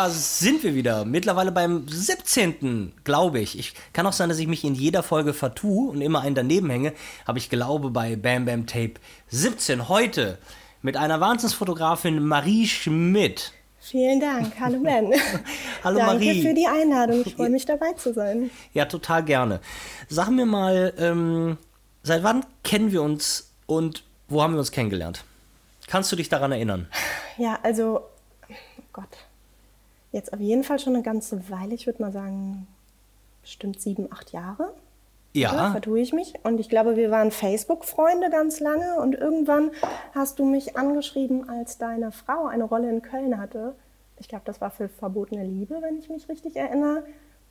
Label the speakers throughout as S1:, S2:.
S1: da sind wir wieder. Mittlerweile beim 17. glaube ich. Ich kann auch sein, dass ich mich in jeder Folge vertue und immer einen daneben hänge. Aber ich glaube bei Bam Bam Tape 17 heute mit einer Wahnsinnsfotografin Marie Schmidt.
S2: Vielen Dank. Hallo Ben.
S1: Hallo
S2: Danke
S1: Marie.
S2: für die Einladung. Ich freue mich dabei zu sein.
S1: Ja, total gerne. Sag mir mal, ähm, seit wann kennen wir uns und wo haben wir uns kennengelernt? Kannst du dich daran erinnern?
S2: Ja, also, oh Gott, jetzt auf jeden Fall schon eine ganze Weile. Ich würde mal sagen, bestimmt sieben, acht Jahre. Ja.
S1: Ja.
S2: Vertue ich mich. Und ich glaube, wir waren Facebook-Freunde ganz lange. Und irgendwann hast du mich angeschrieben, als deine Frau eine Rolle in Köln hatte. Ich glaube, das war für Verbotene Liebe, wenn ich mich richtig erinnere.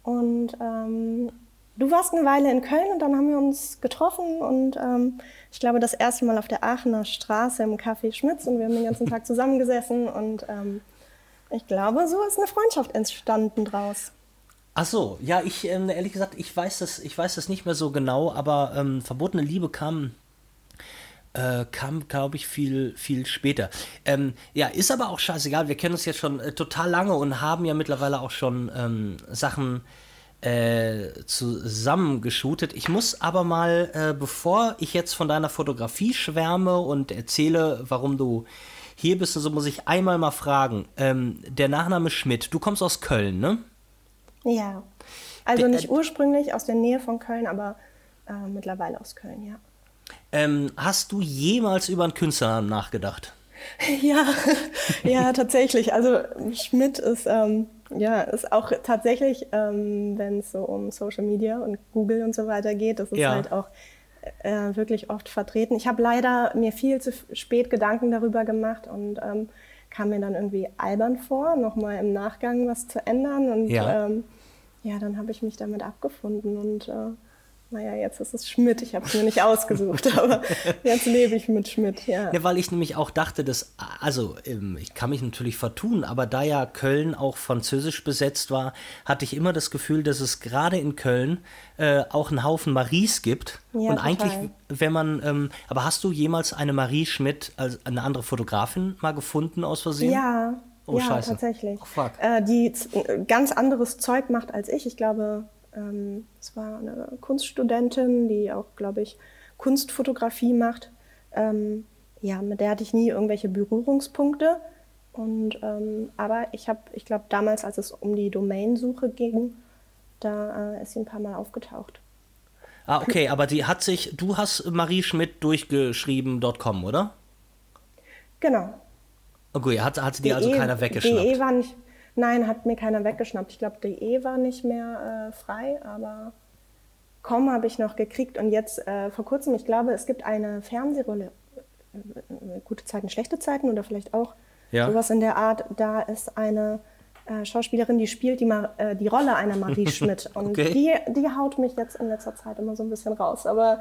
S2: Und ähm, du warst eine Weile in Köln und dann haben wir uns getroffen. Und ähm, ich glaube, das erste Mal auf der Aachener Straße im Café Schmitz. Und wir haben den ganzen Tag zusammengesessen. Und ähm, ich glaube, so ist eine Freundschaft entstanden draus.
S1: Ach so, ja, ich ähm, ehrlich gesagt, ich weiß das, ich weiß das nicht mehr so genau, aber ähm, verbotene Liebe kam, äh, kam, glaube ich, viel, viel später. Ähm, ja, ist aber auch scheißegal. Wir kennen uns jetzt schon äh, total lange und haben ja mittlerweile auch schon ähm, Sachen äh, zusammengeschootet. Ich muss aber mal, äh, bevor ich jetzt von deiner Fotografie schwärme und erzähle, warum du hier bist und so, muss ich einmal mal fragen. Ähm, der Nachname Schmidt, du kommst aus Köln, ne?
S2: Ja. Also
S1: Der-
S2: nicht ursprünglich aus der Nähe von Köln, aber äh, mittlerweile aus Köln, ja.
S1: Ähm, hast du jemals über einen Künstlernamen nachgedacht?
S2: Ja, ja, tatsächlich. Also Schmidt ist, ähm, ja, ist auch tatsächlich, ähm, wenn es so um Social Media und Google und so weiter geht, das ist
S1: Ja.
S2: halt auch äh, wirklich oft vertreten. Ich habe leider mir viel zu spät Gedanken darüber gemacht und ähm, kam mir dann irgendwie albern vor, nochmal im Nachgang was zu ändern. Und
S1: Ja.
S2: ähm, ja, dann habe ich mich damit abgefunden und äh, naja, jetzt ist es Schmidt. Ich habe es mir nicht ausgesucht, aber jetzt lebe ich mit Schmidt, ja.
S1: Ja, weil ich nämlich auch dachte, dass, also ähm, ich kann mich natürlich vertun, aber da ja Köln auch französisch besetzt war, hatte ich immer das Gefühl, dass es gerade in Köln äh, auch einen Haufen Maries gibt.
S2: Ja,
S1: Und
S2: total.
S1: eigentlich, wenn man, ähm, aber hast du jemals eine Marie Schmidt, als eine andere Fotografin mal gefunden aus Versehen?
S2: Ja,
S1: Oh,
S2: ja,
S1: scheiße.
S2: tatsächlich.
S1: Oh, fuck.
S2: Äh, die äh, ganz anderes Zeug macht als ich. Ich glaube, ähm, es war eine Kunststudentin, die auch, glaube ich, Kunstfotografie macht. Ähm, ja, mit der hatte ich nie irgendwelche Berührungspunkte. Und, ähm, aber ich habe, ich glaube, damals, als es um die Domainsuche ging, da äh, ist sie ein paar Mal aufgetaucht.
S1: Ah, okay, aber die hat sich, du hast Marie Schmidt durchgeschrieben.com, oder?
S2: Genau.
S1: Okay, hat, hat die also
S2: DE
S1: keiner weggeschnappt?
S2: DE war nicht, nein, hat mir keiner weggeschnappt. Ich glaube, DE war nicht mehr äh, frei, aber Com habe ich noch gekriegt. Und jetzt äh, vor kurzem, ich glaube, es gibt eine Fernsehrolle, äh, äh, gute Zeiten, schlechte Zeiten oder vielleicht auch
S1: Ja.
S2: sowas in der Art. Da ist eine äh, Schauspielerin, die spielt die, Ma äh, die Rolle einer Marie Schmidt. Und
S1: Okay.
S2: die, die haut mich jetzt in letzter Zeit immer so ein bisschen raus. Aber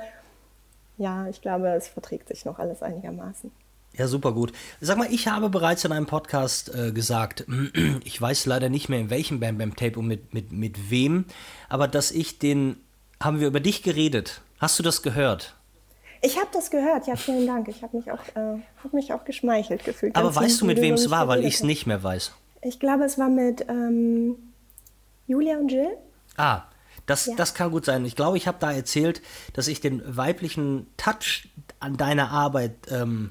S2: ja, ich glaube, es verträgt sich noch alles einigermaßen.
S1: Ja, super gut. Sag mal, ich habe bereits in einem Podcast äh, gesagt, ich weiß leider nicht mehr in welchem Bam Bam Tape und mit, mit, mit wem, aber dass ich den, haben wir über dich geredet. Hast du das gehört?
S2: Ich habe das gehört, ja, vielen Dank. Ich habe mich, auch, äh, hab mich auch geschmeichelt gefühlt.
S1: Aber weißt du, mit wem es war, weil ich es nicht mehr weiß?
S2: Ich glaube, es war mit ähm, Julia und Jill.
S1: Ah, das,
S2: Ja.
S1: das kann gut sein. Ich glaube, ich habe da erzählt, dass ich den weiblichen Touch an deiner Arbeit ähm,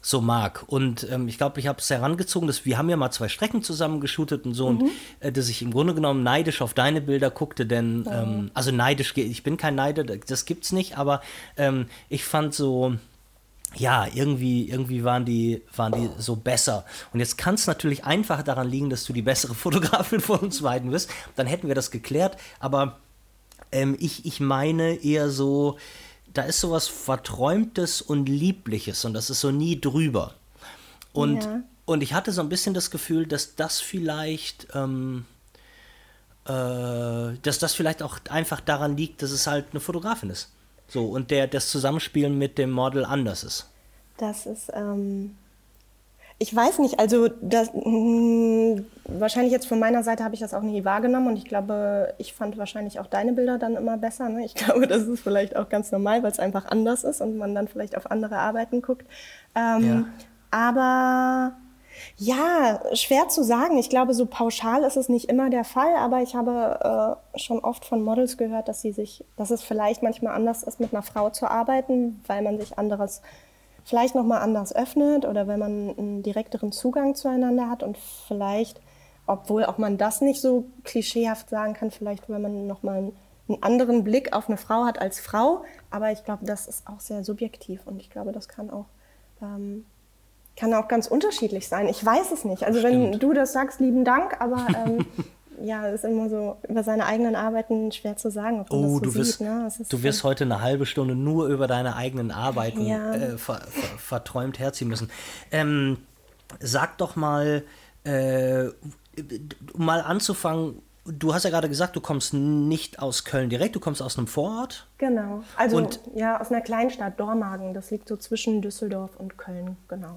S1: so mag. Und ähm, ich glaube, ich habe es herangezogen, dass wir haben ja mal zwei Strecken zusammen geshootet und so, und äh, dass ich im Grunde genommen neidisch auf deine Bilder guckte, denn, ähm, also neidisch, ich bin kein Neider, das gibt's nicht, aber ähm, ich fand so, ja, irgendwie, irgendwie waren die, waren die so besser. Und jetzt kann es natürlich einfach daran liegen, dass du die bessere Fotografin von uns beiden bist. Dann hätten wir das geklärt. Aber ähm, ich, ich meine eher so, da ist sowas Verträumtes und Liebliches und das ist so nie drüber. Und,
S2: Ja.
S1: und ich hatte so ein bisschen das Gefühl, dass das vielleicht, ähm, äh, dass das vielleicht auch einfach daran liegt, dass es halt eine Fotografin ist. So, und der, das Zusammenspielen mit dem Model anders ist.
S2: Das ist, ähm, ich weiß nicht, also das, mh, wahrscheinlich jetzt von meiner Seite habe ich das auch nie wahrgenommen und ich glaube, ich fand wahrscheinlich auch deine Bilder dann immer besser. Ne? Ich glaube, das ist vielleicht auch ganz normal, weil es einfach anders ist und man dann vielleicht auf andere Arbeiten guckt. Ähm, Aber Ja, schwer zu sagen. Ich glaube, so pauschal ist es nicht immer der Fall, aber ich habe äh, schon oft von Models gehört, dass sie sich, dass es vielleicht manchmal anders ist, mit einer Frau zu arbeiten, weil man sich anderes, vielleicht nochmal anders öffnet oder wenn man einen direkteren Zugang zueinander hat und vielleicht, obwohl auch man das nicht so klischeehaft sagen kann, vielleicht, weil man nochmal einen, einen anderen Blick auf eine Frau hat als Frau. Aber ich glaube, das ist auch sehr subjektiv und ich glaube, das kann auch ähm, kann auch ganz unterschiedlich sein. Ich weiß es nicht. Also Stimmt. wenn du das sagst, lieben Dank, aber ähm, ja, es ist immer so über seine eigenen Arbeiten schwer zu sagen,
S1: ob man oh, das so du sieht. Wirst, ne? du wirst heute eine halbe Stunde nur über deine eigenen Arbeiten ja. äh, ver, ver, verträumt herziehen müssen. Ähm, sag doch mal, äh, mal anzufangen, du hast ja gerade gesagt, du kommst nicht aus Köln direkt, du kommst aus einem Vorort.
S2: Genau, also und, ja, aus einer Kleinstadt, Dormagen. Das liegt so zwischen Düsseldorf und Köln, genau.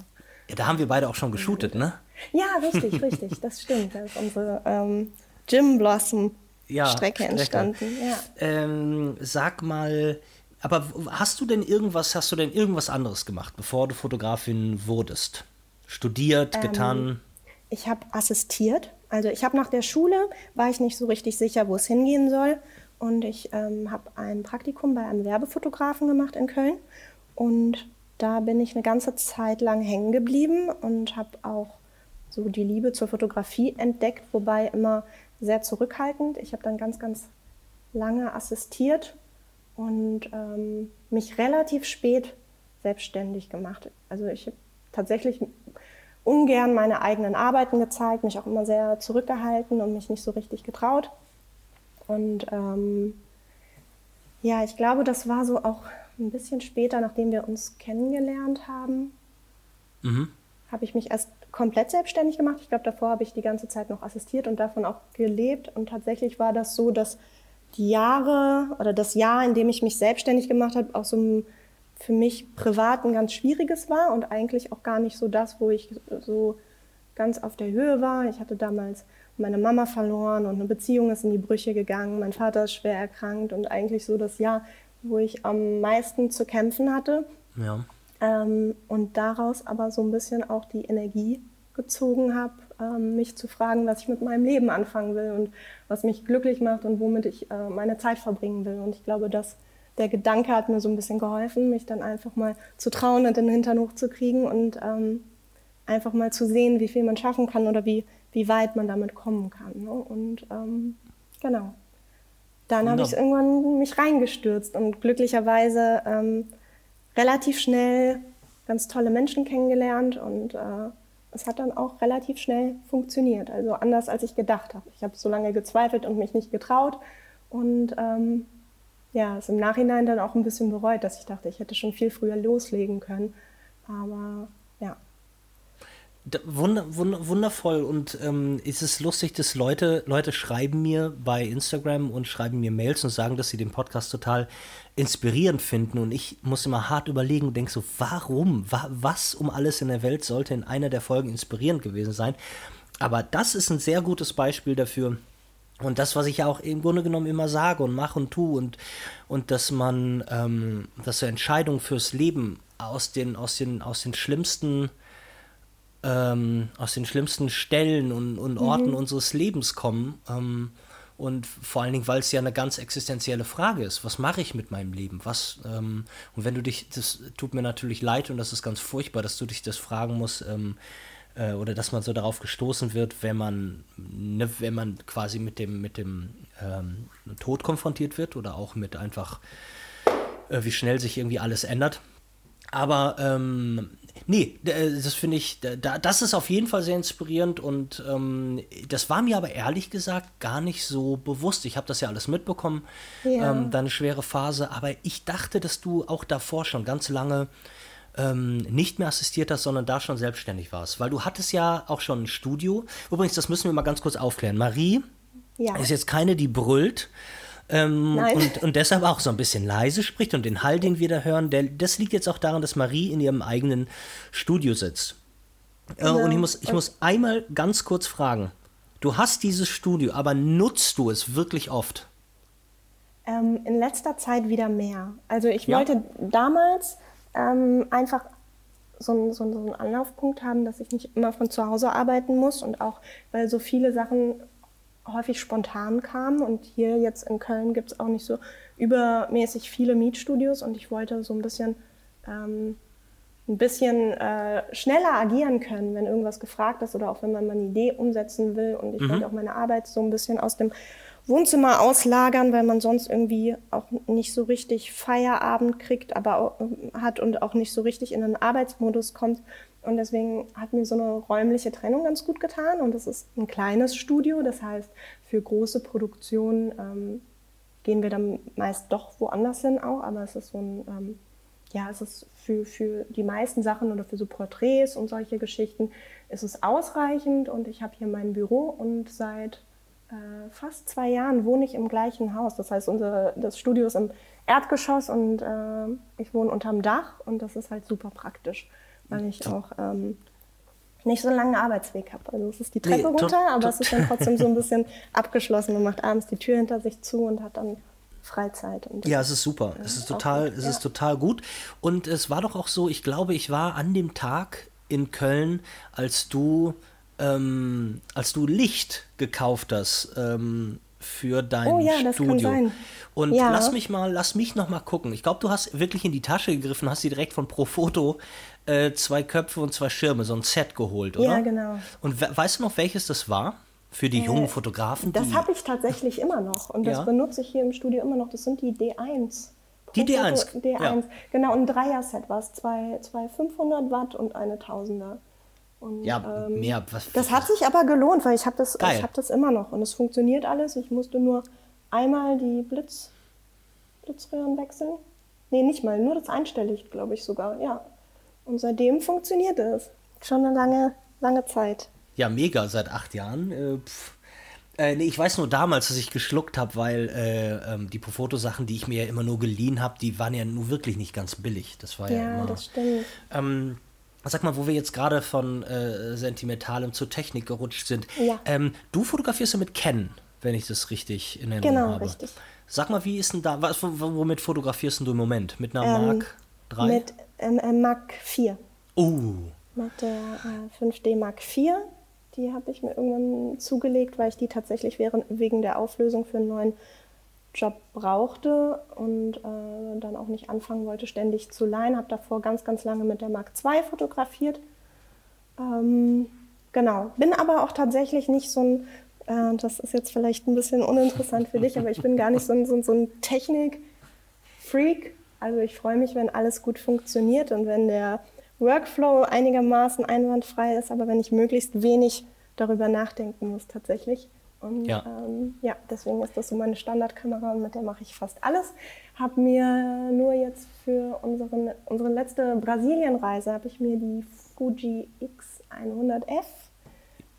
S1: Ja, da haben wir beide auch schon geshootet, ne?
S2: Ja, richtig, richtig, das stimmt. Da ist unsere ähm, Jim Blossom ja, Strecke entstanden. Ja.
S1: Ähm, sag mal, aber hast du denn irgendwas, hast du denn irgendwas anderes gemacht, bevor du Fotografin wurdest? Studiert, ähm, getan?
S2: Ich habe assistiert. Also ich habe nach der Schule, war ich nicht so richtig sicher, wo es hingehen soll. Und ich ähm, habe ein Praktikum bei einem Werbefotografen gemacht in Köln. Und da bin ich eine ganze Zeit lang hängen geblieben und habe auch so die Liebe zur Fotografie entdeckt, wobei immer sehr zurückhaltend. Ich habe dann ganz, ganz lange assistiert und ähm, mich relativ spät selbstständig gemacht. Also ich habe tatsächlich ungern meine eigenen Arbeiten gezeigt, mich auch immer sehr zurückgehalten und mich nicht so richtig getraut. Und ähm, ja, ich glaube, das war so auch ein bisschen später, nachdem wir uns kennengelernt haben, mhm. habe ich mich erst komplett selbstständig gemacht. Ich glaube, davor habe ich die ganze Zeit noch assistiert und davon auch gelebt. Und tatsächlich war das so, dass die Jahre oder das Jahr, in dem ich mich selbstständig gemacht habe, auch so ein für mich privat ein ganz schwieriges war und eigentlich auch gar nicht so das, wo ich so ganz auf der Höhe war. Ich hatte damals meine Mama verloren und eine Beziehung ist in die Brüche gegangen. Mein Vater ist schwer erkrankt und eigentlich so das Jahr, wo ich am meisten zu kämpfen hatte. Ja. Ähm, und daraus aber so ein bisschen auch die Energie gezogen habe, ähm, mich zu fragen, was ich mit meinem Leben anfangen will und was mich glücklich macht und womit ich äh, meine Zeit verbringen will. Und ich glaube, dass der Gedanke hat mir so ein bisschen geholfen, mich dann einfach mal zu trauen und den Hintern hochzukriegen und ähm, einfach mal zu sehen, wie viel man schaffen kann oder wie, wie weit man damit kommen kann. Ne? Und ähm, genau dann habe ich irgendwann mich reingestürzt und glücklicherweise ähm, relativ schnell ganz tolle Menschen kennengelernt und äh, es hat dann auch relativ schnell funktioniert. Also anders als ich gedacht habe. Ich habe so lange gezweifelt und mich nicht getraut und ähm, ja, es im Nachhinein dann auch ein bisschen bereut, dass ich dachte, ich hätte schon viel früher loslegen können. Aber ja.
S1: Wunder, wundervoll und ähm, ist es lustig, dass Leute, Leute schreiben mir bei Instagram und schreiben mir Mails und sagen, dass sie den Podcast total inspirierend finden und ich muss immer hart überlegen und denke so, warum, wa was um alles in der Welt sollte in einer der Folgen inspirierend gewesen sein? Aber das ist ein sehr gutes Beispiel dafür, und das, was ich ja auch im Grunde genommen immer sage und mache und tue und, und dass man, ähm, dass so Entscheidungen fürs Leben aus den, aus den, aus den schlimmsten ähm, aus den schlimmsten Stellen und, und Orten mhm. unseres Lebens kommen. Ähm, und vor allen Dingen, weil es ja eine ganz existenzielle Frage ist. Was mache ich mit meinem Leben? Was, ähm, und wenn du dich, das tut mir natürlich leid und das ist ganz furchtbar, dass du dich das fragen musst, ähm, äh, oder dass man so darauf gestoßen wird, wenn man, ne, wenn man quasi mit dem, mit dem ähm, Tod konfrontiert wird oder auch mit einfach, äh, wie schnell sich irgendwie alles ändert. Aber ähm, nee, äh, das finde ich, das ist auf jeden Fall sehr inspirierend und ähm, das war mir aber ehrlich gesagt gar nicht so bewusst. Ich habe das ja alles mitbekommen, ja. ähm, deine schwere Phase, aber ich dachte, dass du auch davor schon ganz lange ähm, nicht mehr assistiert hast, sondern da schon selbstständig warst, weil du hattest ja auch schon ein Studio. Übrigens, das müssen wir mal ganz kurz aufklären. Marie ja. ist jetzt keine, die brüllt, ähm, und, und deshalb auch so ein bisschen leise spricht und den Hall, den wir da hören, der, das liegt jetzt auch daran, dass Marie in ihrem eigenen Studio sitzt. Äh, ja. Und ich muss, ich muss einmal ganz kurz fragen, du hast dieses Studio, aber nutzt du es wirklich oft?
S2: Ähm, in letzter Zeit wieder mehr. Also ich ja. wollte damals ähm, einfach so einen, so einen Anlaufpunkt haben, dass ich nicht immer von zu Hause arbeiten muss und auch, weil so viele Sachen häufig spontan kamen und hier jetzt in Köln gibt es auch nicht so übermäßig viele Mietstudios und ich wollte so ein bisschen ähm, ein bisschen äh, schneller agieren können, wenn irgendwas gefragt ist oder auch wenn man mal eine Idee umsetzen will. Und ich mhm. wollte auch meine Arbeit so ein bisschen aus dem Wohnzimmer auslagern, weil man sonst irgendwie auch nicht so richtig Feierabend kriegt, aber auch, äh, hat und auch nicht so richtig in den Arbeitsmodus kommt. Und deswegen hat mir so eine räumliche Trennung ganz gut getan. Und es ist ein kleines Studio, das heißt, für große Produktionen ähm, gehen wir dann meist doch woanders hin auch, aber es ist so ein ähm, ja, es ist für, für die meisten Sachen oder für so Porträts und solche Geschichten ist es ausreichend. Und ich habe hier mein Büro und seit äh, fast zwei Jahren wohne ich im gleichen Haus. Das heißt, unser, das Studio ist im Erdgeschoss und äh, ich wohne unterm Dach. Und das ist halt super praktisch, weil ich auch ähm, nicht so einen langen Arbeitsweg habe. Also es ist die Treppe nee, runter, aber es ist dann trotzdem so ein bisschen abgeschlossen. Man macht abends die Tür hinter sich zu und hat dann Freizeit.
S1: ja, es ist super. es ist total, es ja. ist total gut. Und es war doch auch so, ich glaube, ich war an dem Tag in Köln, als du, ähm, als du Licht gekauft hast. Ähm, für dein oh, ja, Studio. Und ja. lass mich mal, lass mich noch mal gucken. Ich glaube, du hast wirklich in die Tasche gegriffen, hast dir direkt von Profoto äh, zwei Köpfe und zwei Schirme, so ein Set geholt, oder?
S2: Ja, genau.
S1: Und weißt du noch, welches das war? Für die äh, jungen Fotografen?
S2: Das habe ich tatsächlich immer noch und das ja. benutze ich hier im Studio immer noch. Das sind die D1.
S1: Die D1?
S2: D1, ja. genau. Ein Dreier-Set war es. Zwei, zwei 500 Watt und eine Tausender. Und,
S1: ja, ähm, mehr.
S2: Was, das hat sich aber gelohnt, weil ich habe das, hab das immer noch und es funktioniert alles. Ich musste nur einmal die Blitz, Blitzröhren wechseln. Nee, nicht mal, nur das einstellig, glaube ich sogar, ja. Und seitdem funktioniert es. Schon eine lange, lange Zeit.
S1: Ja, mega, seit acht Jahren. Äh, äh, nee, ich weiß nur damals, dass ich geschluckt habe, weil äh, ähm, die Profoto-Sachen, die ich mir ja immer nur geliehen habe, die waren ja nur wirklich nicht ganz billig. Das war ja, ja immer.
S2: das stimmt.
S1: Ähm, sag mal, wo wir jetzt gerade von äh, Sentimentalem zur Technik gerutscht sind.
S2: Ja.
S1: Ähm, du fotografierst ja mit Ken, wenn ich das richtig in Erinnerung
S2: genau,
S1: habe.
S2: Richtig.
S1: Sag mal, wie ist denn da, was, womit fotografierst du im Moment? Mit einer ähm, Mark 3?
S2: Mit ähm, Mark 4.
S1: Oh.
S2: Mit der 5D äh, Mark 4 die habe ich mir irgendwann zugelegt, weil ich die tatsächlich während, wegen der Auflösung für einen neuen Job brauchte und äh, dann auch nicht anfangen wollte, ständig zu leihen. Habe davor ganz, ganz lange mit der Mark II fotografiert. Ähm, genau, bin aber auch tatsächlich nicht so ein, äh, das ist jetzt vielleicht ein bisschen uninteressant für dich, aber ich bin gar nicht so ein, so, so ein Technik-Freak. Also ich freue mich, wenn alles gut funktioniert und wenn der Workflow einigermaßen einwandfrei ist, aber wenn ich möglichst wenig darüber nachdenken muss tatsächlich. Und ja, ähm, ja deswegen ist das so meine Standardkamera und mit der mache ich fast alles. Habe mir nur jetzt für unseren, unsere letzte Brasilienreise habe ich mir die Fuji X100F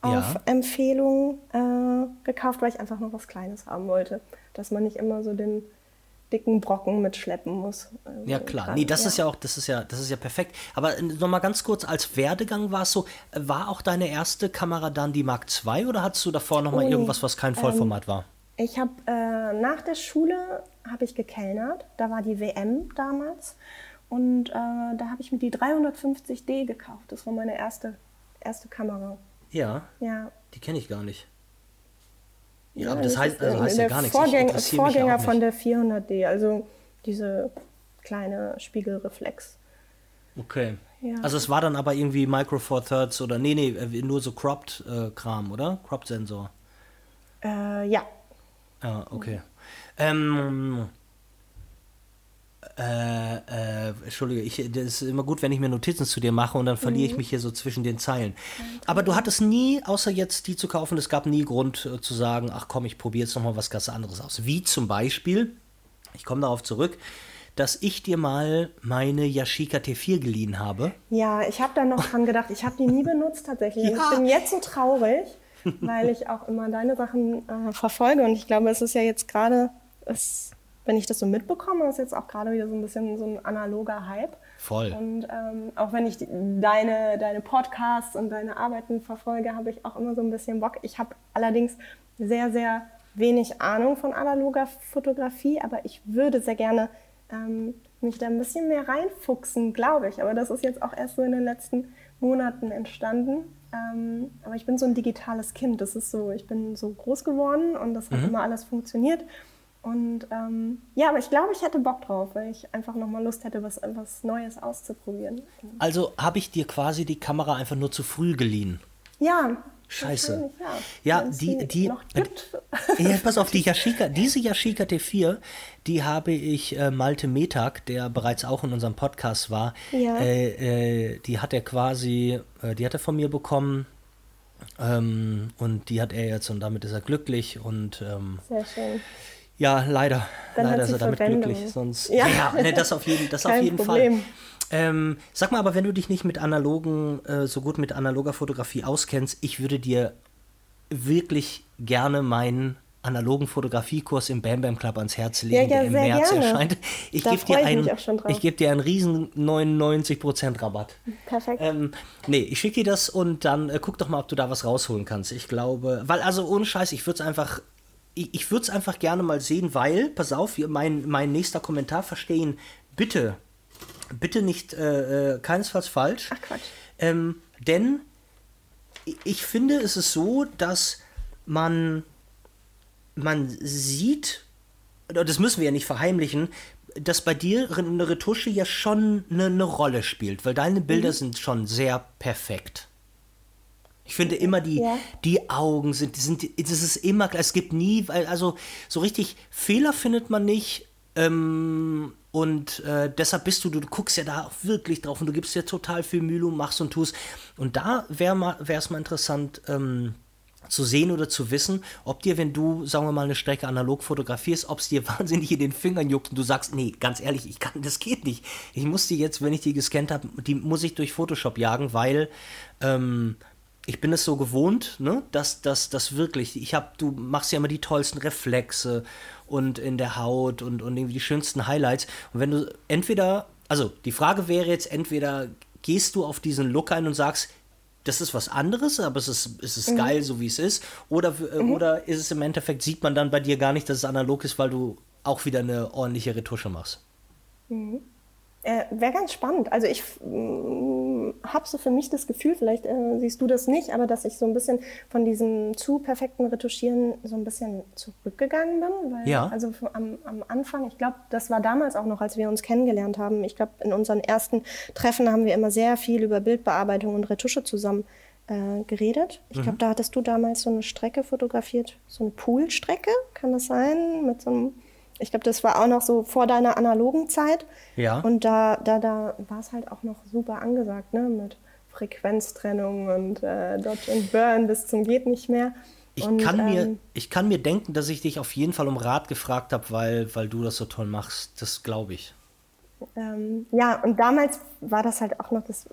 S2: auf ja. Empfehlung äh, gekauft, weil ich einfach noch was Kleines haben wollte, dass man nicht immer so den dicken Brocken mitschleppen muss.
S1: Also ja klar, nee, das ja. ist ja auch, das ist ja, das ist ja perfekt. Aber äh, nochmal ganz kurz, als Werdegang war es so, äh, war auch deine erste Kamera dann die Mark II oder hattest du davor nochmal oh, irgendwas, was kein Vollformat ähm, war?
S2: Ich habe äh, nach der Schule habe ich gekellnert, da war die WM damals und äh, da habe ich mir die 350D gekauft. Das war meine erste, erste Kamera.
S1: Ja.
S2: Ja.
S1: Die kenne ich gar nicht. Ja, aber das heißt, also heißt
S2: ja
S1: gar nichts.
S2: Vorgänger, Vorgänger von der 400D, also diese kleine Spiegelreflex.
S1: Okay. Ja. Also es war dann aber irgendwie Micro Four Thirds oder nee, nee, äh, nur so cropped äh, Kram, oder? Cropped Sensor.
S2: Äh, ja.
S1: Ja, okay. Ähm, äh, äh, Entschuldige, ich, das ist immer gut, wenn ich mir Notizen zu dir mache und dann verliere mhm. ich mich hier so zwischen den Zeilen. Aber du hattest nie, außer jetzt die zu kaufen, es gab nie Grund äh, zu sagen, ach komm, ich probiere jetzt nochmal was ganz anderes aus. Wie zum Beispiel, ich komme darauf zurück, dass ich dir mal meine Yashica T4 geliehen habe.
S2: Ja, ich habe da noch dran gedacht. Ich habe die nie benutzt tatsächlich. Ja. Ich bin jetzt so traurig, weil ich auch immer deine Sachen äh, verfolge und ich glaube, es ist ja jetzt gerade, es wenn ich das so mitbekomme, ist jetzt auch gerade wieder so ein bisschen so ein analoger Hype.
S1: Voll.
S2: Und ähm, auch wenn ich die, deine, deine Podcasts und deine Arbeiten verfolge, habe ich auch immer so ein bisschen Bock. Ich habe allerdings sehr, sehr wenig Ahnung von analoger Fotografie, aber ich würde sehr gerne ähm, mich da ein bisschen mehr reinfuchsen, glaube ich. Aber das ist jetzt auch erst so in den letzten Monaten entstanden. Ähm, aber ich bin so ein digitales Kind. Das ist so, ich bin so groß geworden und das hat mhm. immer alles funktioniert. Und ähm, ja, aber ich glaube, ich hätte Bock drauf, weil ich einfach nochmal Lust hätte, was, was Neues auszuprobieren.
S1: Also habe ich dir quasi die Kamera einfach nur zu früh geliehen?
S2: Ja.
S1: Scheiße. Ja, ja die, die, die ja, pass auf, die Yashica, diese Yashica T4, die habe ich äh, Malte Metag, der bereits auch in unserem Podcast war, ja. äh, äh, die hat er quasi, äh, die hat er von mir bekommen ähm, und die hat er jetzt und damit ist er glücklich und ähm,
S2: Sehr schön.
S1: Ja, leider.
S2: Dann
S1: leider
S2: ist er damit
S1: Verwendung. glücklich. Sonst, ja, ja ne, das auf jeden, das auf jeden Fall. Ähm, sag mal, aber wenn du dich nicht mit analogen, äh, so gut mit analoger Fotografie auskennst, ich würde dir wirklich gerne meinen analogen Fotografiekurs im Bam Bam Club ans Herz legen,
S2: ja, ja,
S1: der im März
S2: gerne.
S1: erscheint. Ich gebe dir einen, ich gebe dir einen riesen 99% Rabatt.
S2: Perfekt.
S1: Ähm, nee, ich schicke dir das und dann äh, guck doch mal, ob du da was rausholen kannst. Ich glaube, weil also ohne Scheiß, ich würde es einfach ich, ich würde es einfach gerne mal sehen, weil, pass auf, mein, mein nächster Kommentar verstehen, bitte, bitte nicht äh, äh, keinesfalls falsch.
S2: Ach Quatsch.
S1: Ähm, denn ich finde, es ist so, dass man, man sieht, das müssen wir ja nicht verheimlichen, dass bei dir eine Retusche ja schon eine, eine Rolle spielt, weil deine Bilder mhm. sind schon sehr perfekt. Ich finde immer die, ja. die Augen sind, sind, das ist immer klar. Es gibt nie, also so richtig Fehler findet man nicht. Ähm, und äh, deshalb bist du, du, du, guckst ja da wirklich drauf und du gibst dir total viel Mühe und machst und tust. Und da wäre es mal interessant ähm, zu sehen oder zu wissen, ob dir, wenn du, sagen wir mal, eine Strecke analog fotografierst, ob es dir wahnsinnig in den Fingern juckt und du sagst, nee, ganz ehrlich, ich kann, das geht nicht. Ich muss die jetzt, wenn ich die gescannt habe, die muss ich durch Photoshop jagen, weil ähm, ich bin es so gewohnt, ne, dass das wirklich, ich habe, du machst ja immer die tollsten Reflexe und in der Haut und, und irgendwie die schönsten Highlights. Und wenn du entweder, also die Frage wäre jetzt entweder gehst du auf diesen Look ein und sagst, das ist was anderes, aber es ist, es ist mhm. geil, so wie es ist, oder, äh, mhm. oder ist es im Endeffekt, sieht man dann bei dir gar nicht, dass es analog ist, weil du auch wieder eine ordentliche Retusche machst?
S2: Mhm. Äh, Wäre ganz spannend. Also ich mm, habe so für mich das Gefühl, vielleicht äh, siehst du das nicht, aber dass ich so ein bisschen von diesem zu perfekten Retuschieren so ein bisschen zurückgegangen bin. Weil,
S1: ja.
S2: Also am, am Anfang, ich glaube, das war damals auch noch, als wir uns kennengelernt haben. Ich glaube, in unseren ersten Treffen haben wir immer sehr viel über Bildbearbeitung und Retusche zusammen äh, geredet. Ich glaube, mhm. da hattest du damals so eine Strecke fotografiert, so eine Poolstrecke, kann das sein? Mit so einem ich glaube, das war auch noch so vor deiner analogen Zeit.
S1: Ja.
S2: Und da, da, da war es halt auch noch super angesagt, ne? Mit Frequenztrennung und äh, Dodge and Burn bis zum geht nicht mehr.
S1: Ich,
S2: und,
S1: kann mir, ähm, ich kann mir denken, dass ich dich auf jeden Fall um Rat gefragt habe, weil, weil du das so toll machst. Das glaube ich.
S2: Ähm, ja, und damals war das halt auch noch, das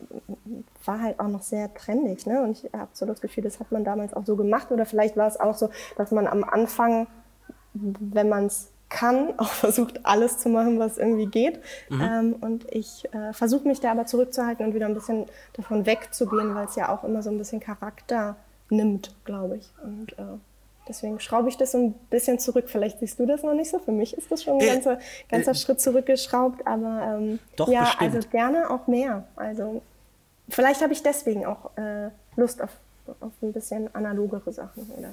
S2: war halt auch noch sehr trendig, ne? Und ich habe so das Gefühl, das hat man damals auch so gemacht. Oder vielleicht war es auch so, dass man am Anfang, wenn man es kann, auch versucht, alles zu machen, was irgendwie geht. Mhm. Ähm, und ich äh, versuche mich da aber zurückzuhalten und wieder ein bisschen davon wegzugehen, weil es ja auch immer so ein bisschen Charakter nimmt, glaube ich. Und äh, deswegen schraube ich das so ein bisschen zurück. Vielleicht siehst du das noch nicht so. Für mich ist das schon ein äh, ganzer, ganzer äh, Schritt zurückgeschraubt. Aber ähm,
S1: doch,
S2: ja,
S1: bestimmt.
S2: also gerne auch mehr. Also vielleicht habe ich deswegen auch äh, Lust auf, auf ein bisschen analogere Sachen oder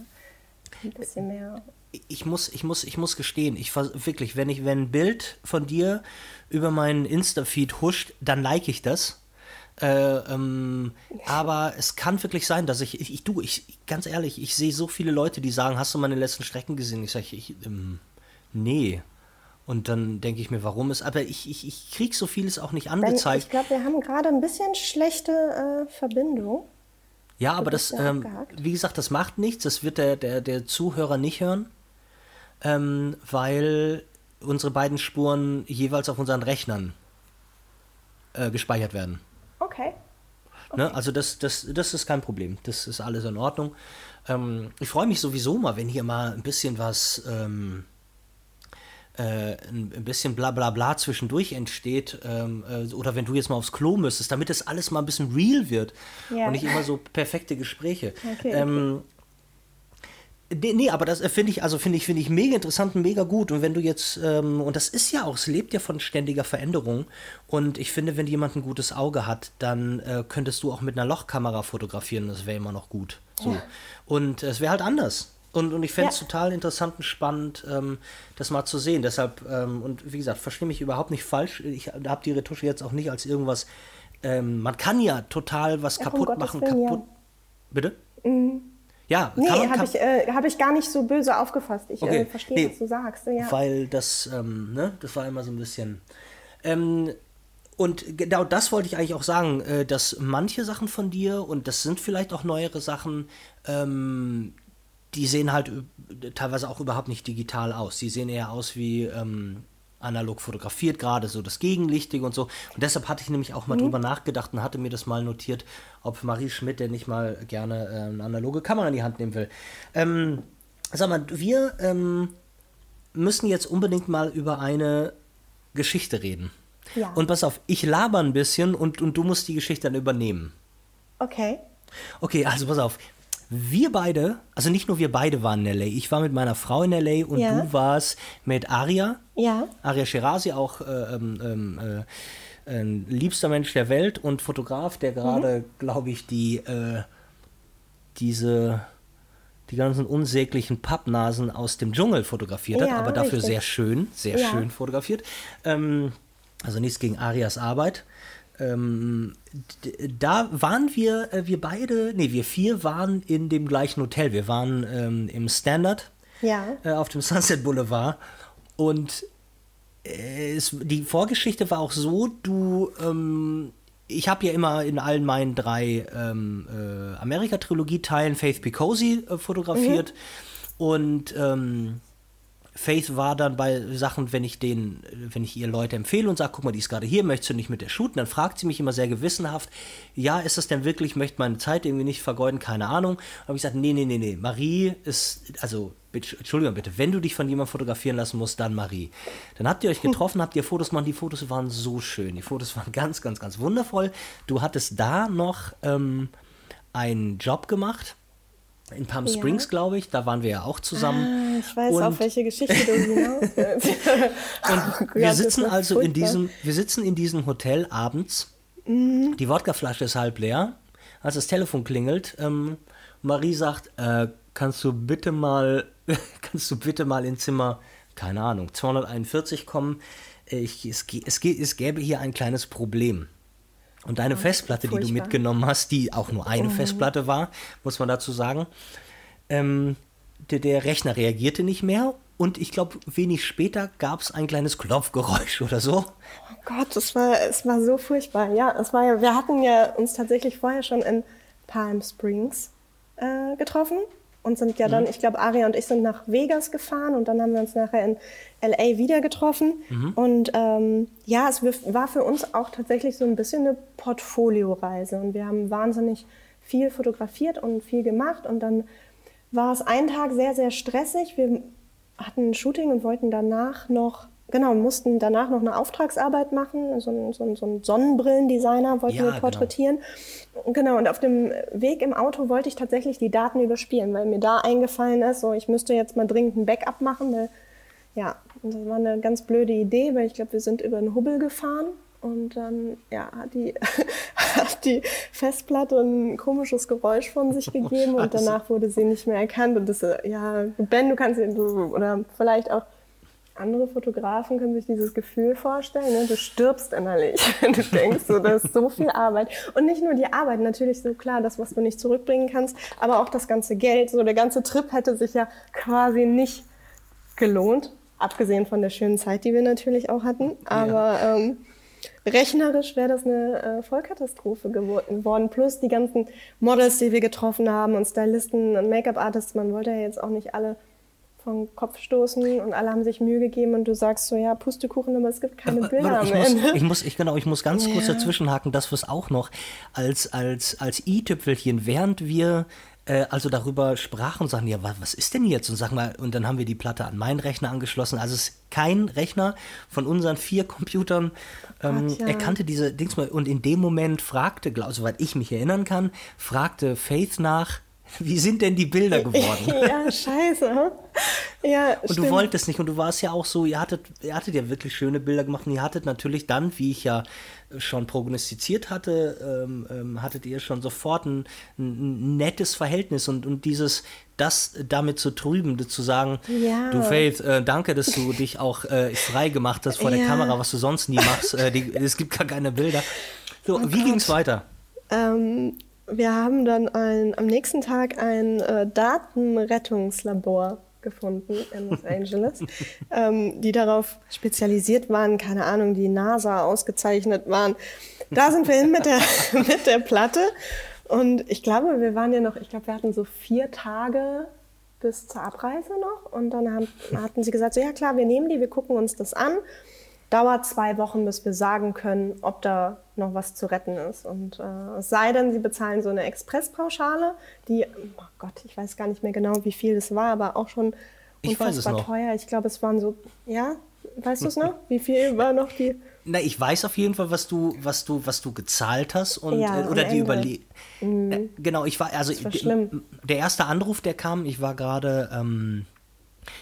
S2: ein bisschen mehr
S1: ich muss, ich muss, ich muss gestehen, ich wirklich, wenn ich, wenn ein Bild von dir über meinen Insta-Feed huscht, dann like ich das. Äh, ähm, aber es kann wirklich sein, dass ich, ich, ich du, ich, ganz ehrlich, ich sehe so viele Leute, die sagen, hast du meine letzten Strecken gesehen? Ich sage, ich, ähm, nee. Und dann denke ich mir, warum ist, aber ich, ich, ich krieg so vieles auch nicht angezeigt.
S2: ich glaube, wir haben gerade ein bisschen schlechte äh, Verbindung.
S1: Ja, aber das, ähm, wie gesagt, das macht nichts. Das wird der, der, der Zuhörer nicht hören ähm, weil unsere beiden Spuren jeweils auf unseren Rechnern äh, gespeichert werden.
S2: Okay.
S1: okay. Ne? Also das, das, das ist kein Problem. Das ist alles in Ordnung. Ähm, ich freue mich sowieso mal, wenn hier mal ein bisschen was, ähm, äh, ein bisschen bla bla bla zwischendurch entsteht. Ähm, äh, oder wenn du jetzt mal aufs Klo müsstest, damit das alles mal ein bisschen real wird. Ja. Und nicht immer so perfekte Gespräche.
S2: Okay, ähm, okay
S1: Nee, nee, aber das äh, finde ich, also finde ich, finde ich mega interessant und mega gut. Und wenn du jetzt, ähm, und das ist ja auch, es lebt ja von ständiger Veränderung. Und ich finde, wenn jemand ein gutes Auge hat, dann äh, könntest du auch mit einer Lochkamera fotografieren. Das wäre immer noch gut. So. Ja. Und es wäre halt anders. Und, und ich fände es ja. total interessant und spannend, ähm, das mal zu sehen. Deshalb, ähm, und wie gesagt, verstehe mich überhaupt nicht falsch. Ich habe die Retusche jetzt auch nicht als irgendwas. Ähm, man kann ja total was ja, kaputt machen. Willen, kaputt. Bitte? Mhm.
S2: Ja, nee, habe ich, äh, hab ich gar nicht so böse aufgefasst. Ich okay. äh, verstehe, nee, was du sagst. Ja.
S1: Weil das, ähm, ne, das war immer so ein bisschen. Ähm, und genau das wollte ich eigentlich auch sagen, äh, dass manche Sachen von dir, und das sind vielleicht auch neuere Sachen, ähm, die sehen halt teilweise auch überhaupt nicht digital aus. Die sehen eher aus wie ähm, analog fotografiert, gerade so das Gegenlichtige und so. Und deshalb hatte ich nämlich auch mal mhm. drüber nachgedacht und hatte mir das mal notiert, ob Marie Schmidt denn nicht mal gerne äh, eine analoge Kamera in die Hand nehmen will. Ähm, sag mal, wir ähm, müssen jetzt unbedingt mal über eine Geschichte reden. Ja. Und pass auf, ich laber ein bisschen und, und du musst die Geschichte dann übernehmen.
S2: Okay.
S1: Okay, also pass auf wir beide, also nicht nur wir beide waren in LA, ich war mit meiner Frau in LA und ja. du warst mit Aria.
S2: Ja.
S1: Aria Shirazi, auch äh, ähm, ähm, äh, ein liebster Mensch der Welt und Fotograf, der gerade, mhm. glaube ich, die äh, diese die ganzen unsäglichen Pappnasen aus dem Dschungel fotografiert hat, ja, aber dafür richtig. sehr schön, sehr ja. schön fotografiert. Ähm, also nichts gegen Arias Arbeit. Ähm, da waren wir, äh, wir beide, nee, wir vier waren in dem gleichen Hotel. Wir waren ähm, im Standard
S2: ja.
S1: äh, auf dem Sunset Boulevard und äh, es, die Vorgeschichte war auch so, du, ähm, ich habe ja immer in allen meinen drei ähm, äh, Amerika-Trilogie-Teilen Faith Picosi äh, fotografiert mhm. und ähm, Faith war dann bei Sachen, wenn ich den, wenn ich ihr Leute empfehle und sage, guck mal, die ist gerade hier, möchtest du nicht mit der shooten? Dann fragt sie mich immer sehr gewissenhaft, ja, ist das denn wirklich, möchte meine Zeit irgendwie nicht vergeuden, keine Ahnung. habe ich gesagt, nee, nee, nee, nee, Marie ist, also, Entschuldigung bitte, wenn du dich von jemandem fotografieren lassen musst, dann Marie. Dann habt ihr euch getroffen, habt ihr Fotos gemacht, die Fotos waren so schön, die Fotos waren ganz, ganz, ganz wundervoll. Du hattest da noch ähm, einen Job gemacht in Palm Springs, ja. glaube ich. Da waren wir ja auch zusammen.
S2: Ah, ich weiß, und auf welche Geschichte du hinaus
S1: Und wir sitzen also in diesem, wir sitzen in diesem Hotel abends. Mhm. Die Wodkaflasche ist halb leer. Als das Telefon klingelt, ähm, Marie sagt, äh, kannst du bitte mal, kannst du bitte mal ins Zimmer, keine Ahnung, 241 kommen? Ich, es, es, es gäbe hier ein kleines Problem. Und deine Festplatte, Furchtbar. die du mitgenommen hast, die auch nur eine oh. Festplatte war, muss man dazu sagen, ähm, der, der, Rechner reagierte nicht mehr und ich glaube, wenig später gab es ein kleines Klopfgeräusch oder so.
S2: Oh Gott, es war, es war so furchtbar. Ja, es war ja, wir hatten ja uns tatsächlich vorher schon in Palm Springs äh, getroffen und sind ja dann, mhm. ich glaube, Aria und ich sind nach Vegas gefahren und dann haben wir uns nachher in LA wieder getroffen. Mhm. Und ähm, ja, es war für uns auch tatsächlich so ein bisschen eine Portfolioreise und wir haben wahnsinnig viel fotografiert und viel gemacht und dann war es einen Tag sehr, sehr stressig. Wir hatten ein Shooting und wollten danach noch genau, mussten danach noch eine Auftragsarbeit machen. So ein, so ein, so ein Sonnenbrillendesigner wollten ja, wir genau. porträtieren. Genau. genau, und auf dem Weg im Auto wollte ich tatsächlich die Daten überspielen, weil mir da eingefallen ist, so ich müsste jetzt mal dringend ein Backup machen. Weil, ja, das war eine ganz blöde Idee, weil ich glaube, wir sind über einen Hubbel gefahren. Und dann ja, hat, die, hat die Festplatte ein komisches Geräusch von sich gegeben oh, und danach wurde sie nicht mehr erkannt. Und das, ja, Ben, du kannst, oder vielleicht auch andere Fotografen können sich dieses Gefühl vorstellen. Ne? Du stirbst innerlich, wenn du denkst, so, das ist so viel Arbeit. Und nicht nur die Arbeit, natürlich so klar, das, was du nicht zurückbringen kannst, aber auch das ganze Geld. So der ganze Trip hätte sich ja quasi nicht gelohnt, abgesehen von der schönen Zeit, die wir natürlich auch hatten. Aber ja. ähm, rechnerisch wäre das eine äh, Vollkatastrophe geworden. Plus die ganzen Models, die wir getroffen haben und Stylisten und Make-up-Artists. Man wollte ja jetzt auch nicht alle vom Kopf stoßen und alle haben sich Mühe gegeben und du sagst so, ja, Pustekuchen, aber es gibt keine Bilder
S1: ich, muss, ich muss, ich genau, ich muss ganz ja. kurz dazwischenhaken, das was auch noch als, als, als i-Tüpfelchen, während wir äh, also darüber sprachen und sagen, ja, was, ist denn jetzt? Und sag mal, und dann haben wir die Platte an meinen Rechner angeschlossen. Also es ist kein Rechner von unseren vier Computern ähm, Gott, ja. erkannte diese Dings mal. Und in dem Moment fragte, soweit ich mich erinnern kann, fragte Faith nach, Wie sind denn die Bilder geworden?
S2: ja, scheiße. Ja,
S1: und
S2: stimmt.
S1: du wolltest nicht und du warst ja auch so, ihr hattet, ihr hattet ja wirklich schöne Bilder gemacht und ihr hattet natürlich dann, wie ich ja schon prognostiziert hatte, ähm, ähm, hattet ihr schon sofort ein, ein, nettes Verhältnis und, und dieses, das damit zu trüben, zu sagen,
S2: Ja.
S1: du Faith, äh, danke, dass du dich auch äh, frei gemacht hast vor der
S2: Ja.
S1: Kamera, was du sonst nie machst. Äh, die, es gibt gar keine Bilder. So, wie
S2: Oh Gott.
S1: ging's weiter?
S2: Ähm, wir haben dann ein, am nächsten Tag ein äh, Datenrettungslabor gefunden in Los Angeles, ähm, die darauf spezialisiert waren, keine Ahnung, die NASA ausgezeichnet waren. Da sind wir hin mit der, mit der Platte. Und ich glaube, wir waren ja noch, ich glaube, wir hatten so vier Tage bis zur Abreise noch. Und dann haben, hatten sie gesagt, so, ja klar, wir nehmen die, wir gucken uns das an. Dauert zwei Wochen, bis wir sagen können, ob da noch was zu retten ist. Und äh, es sei denn, sie bezahlen so eine Expresspauschale, die, oh Gott, ich weiß gar nicht mehr genau, wie viel das war, aber auch schon
S1: Ich weiß es
S2: unfassbar
S1: noch.
S2: teuer. Ich glaube, es waren so, ja, weißt du es noch? Wie viel war noch die?
S1: Na, ich weiß auf jeden Fall, was du, was du, was du gezahlt hast und
S2: Ja,
S1: äh, oder die überle äh, Genau, ich war also
S2: war
S1: der erste Anruf, der kam, ich war gerade, ähm,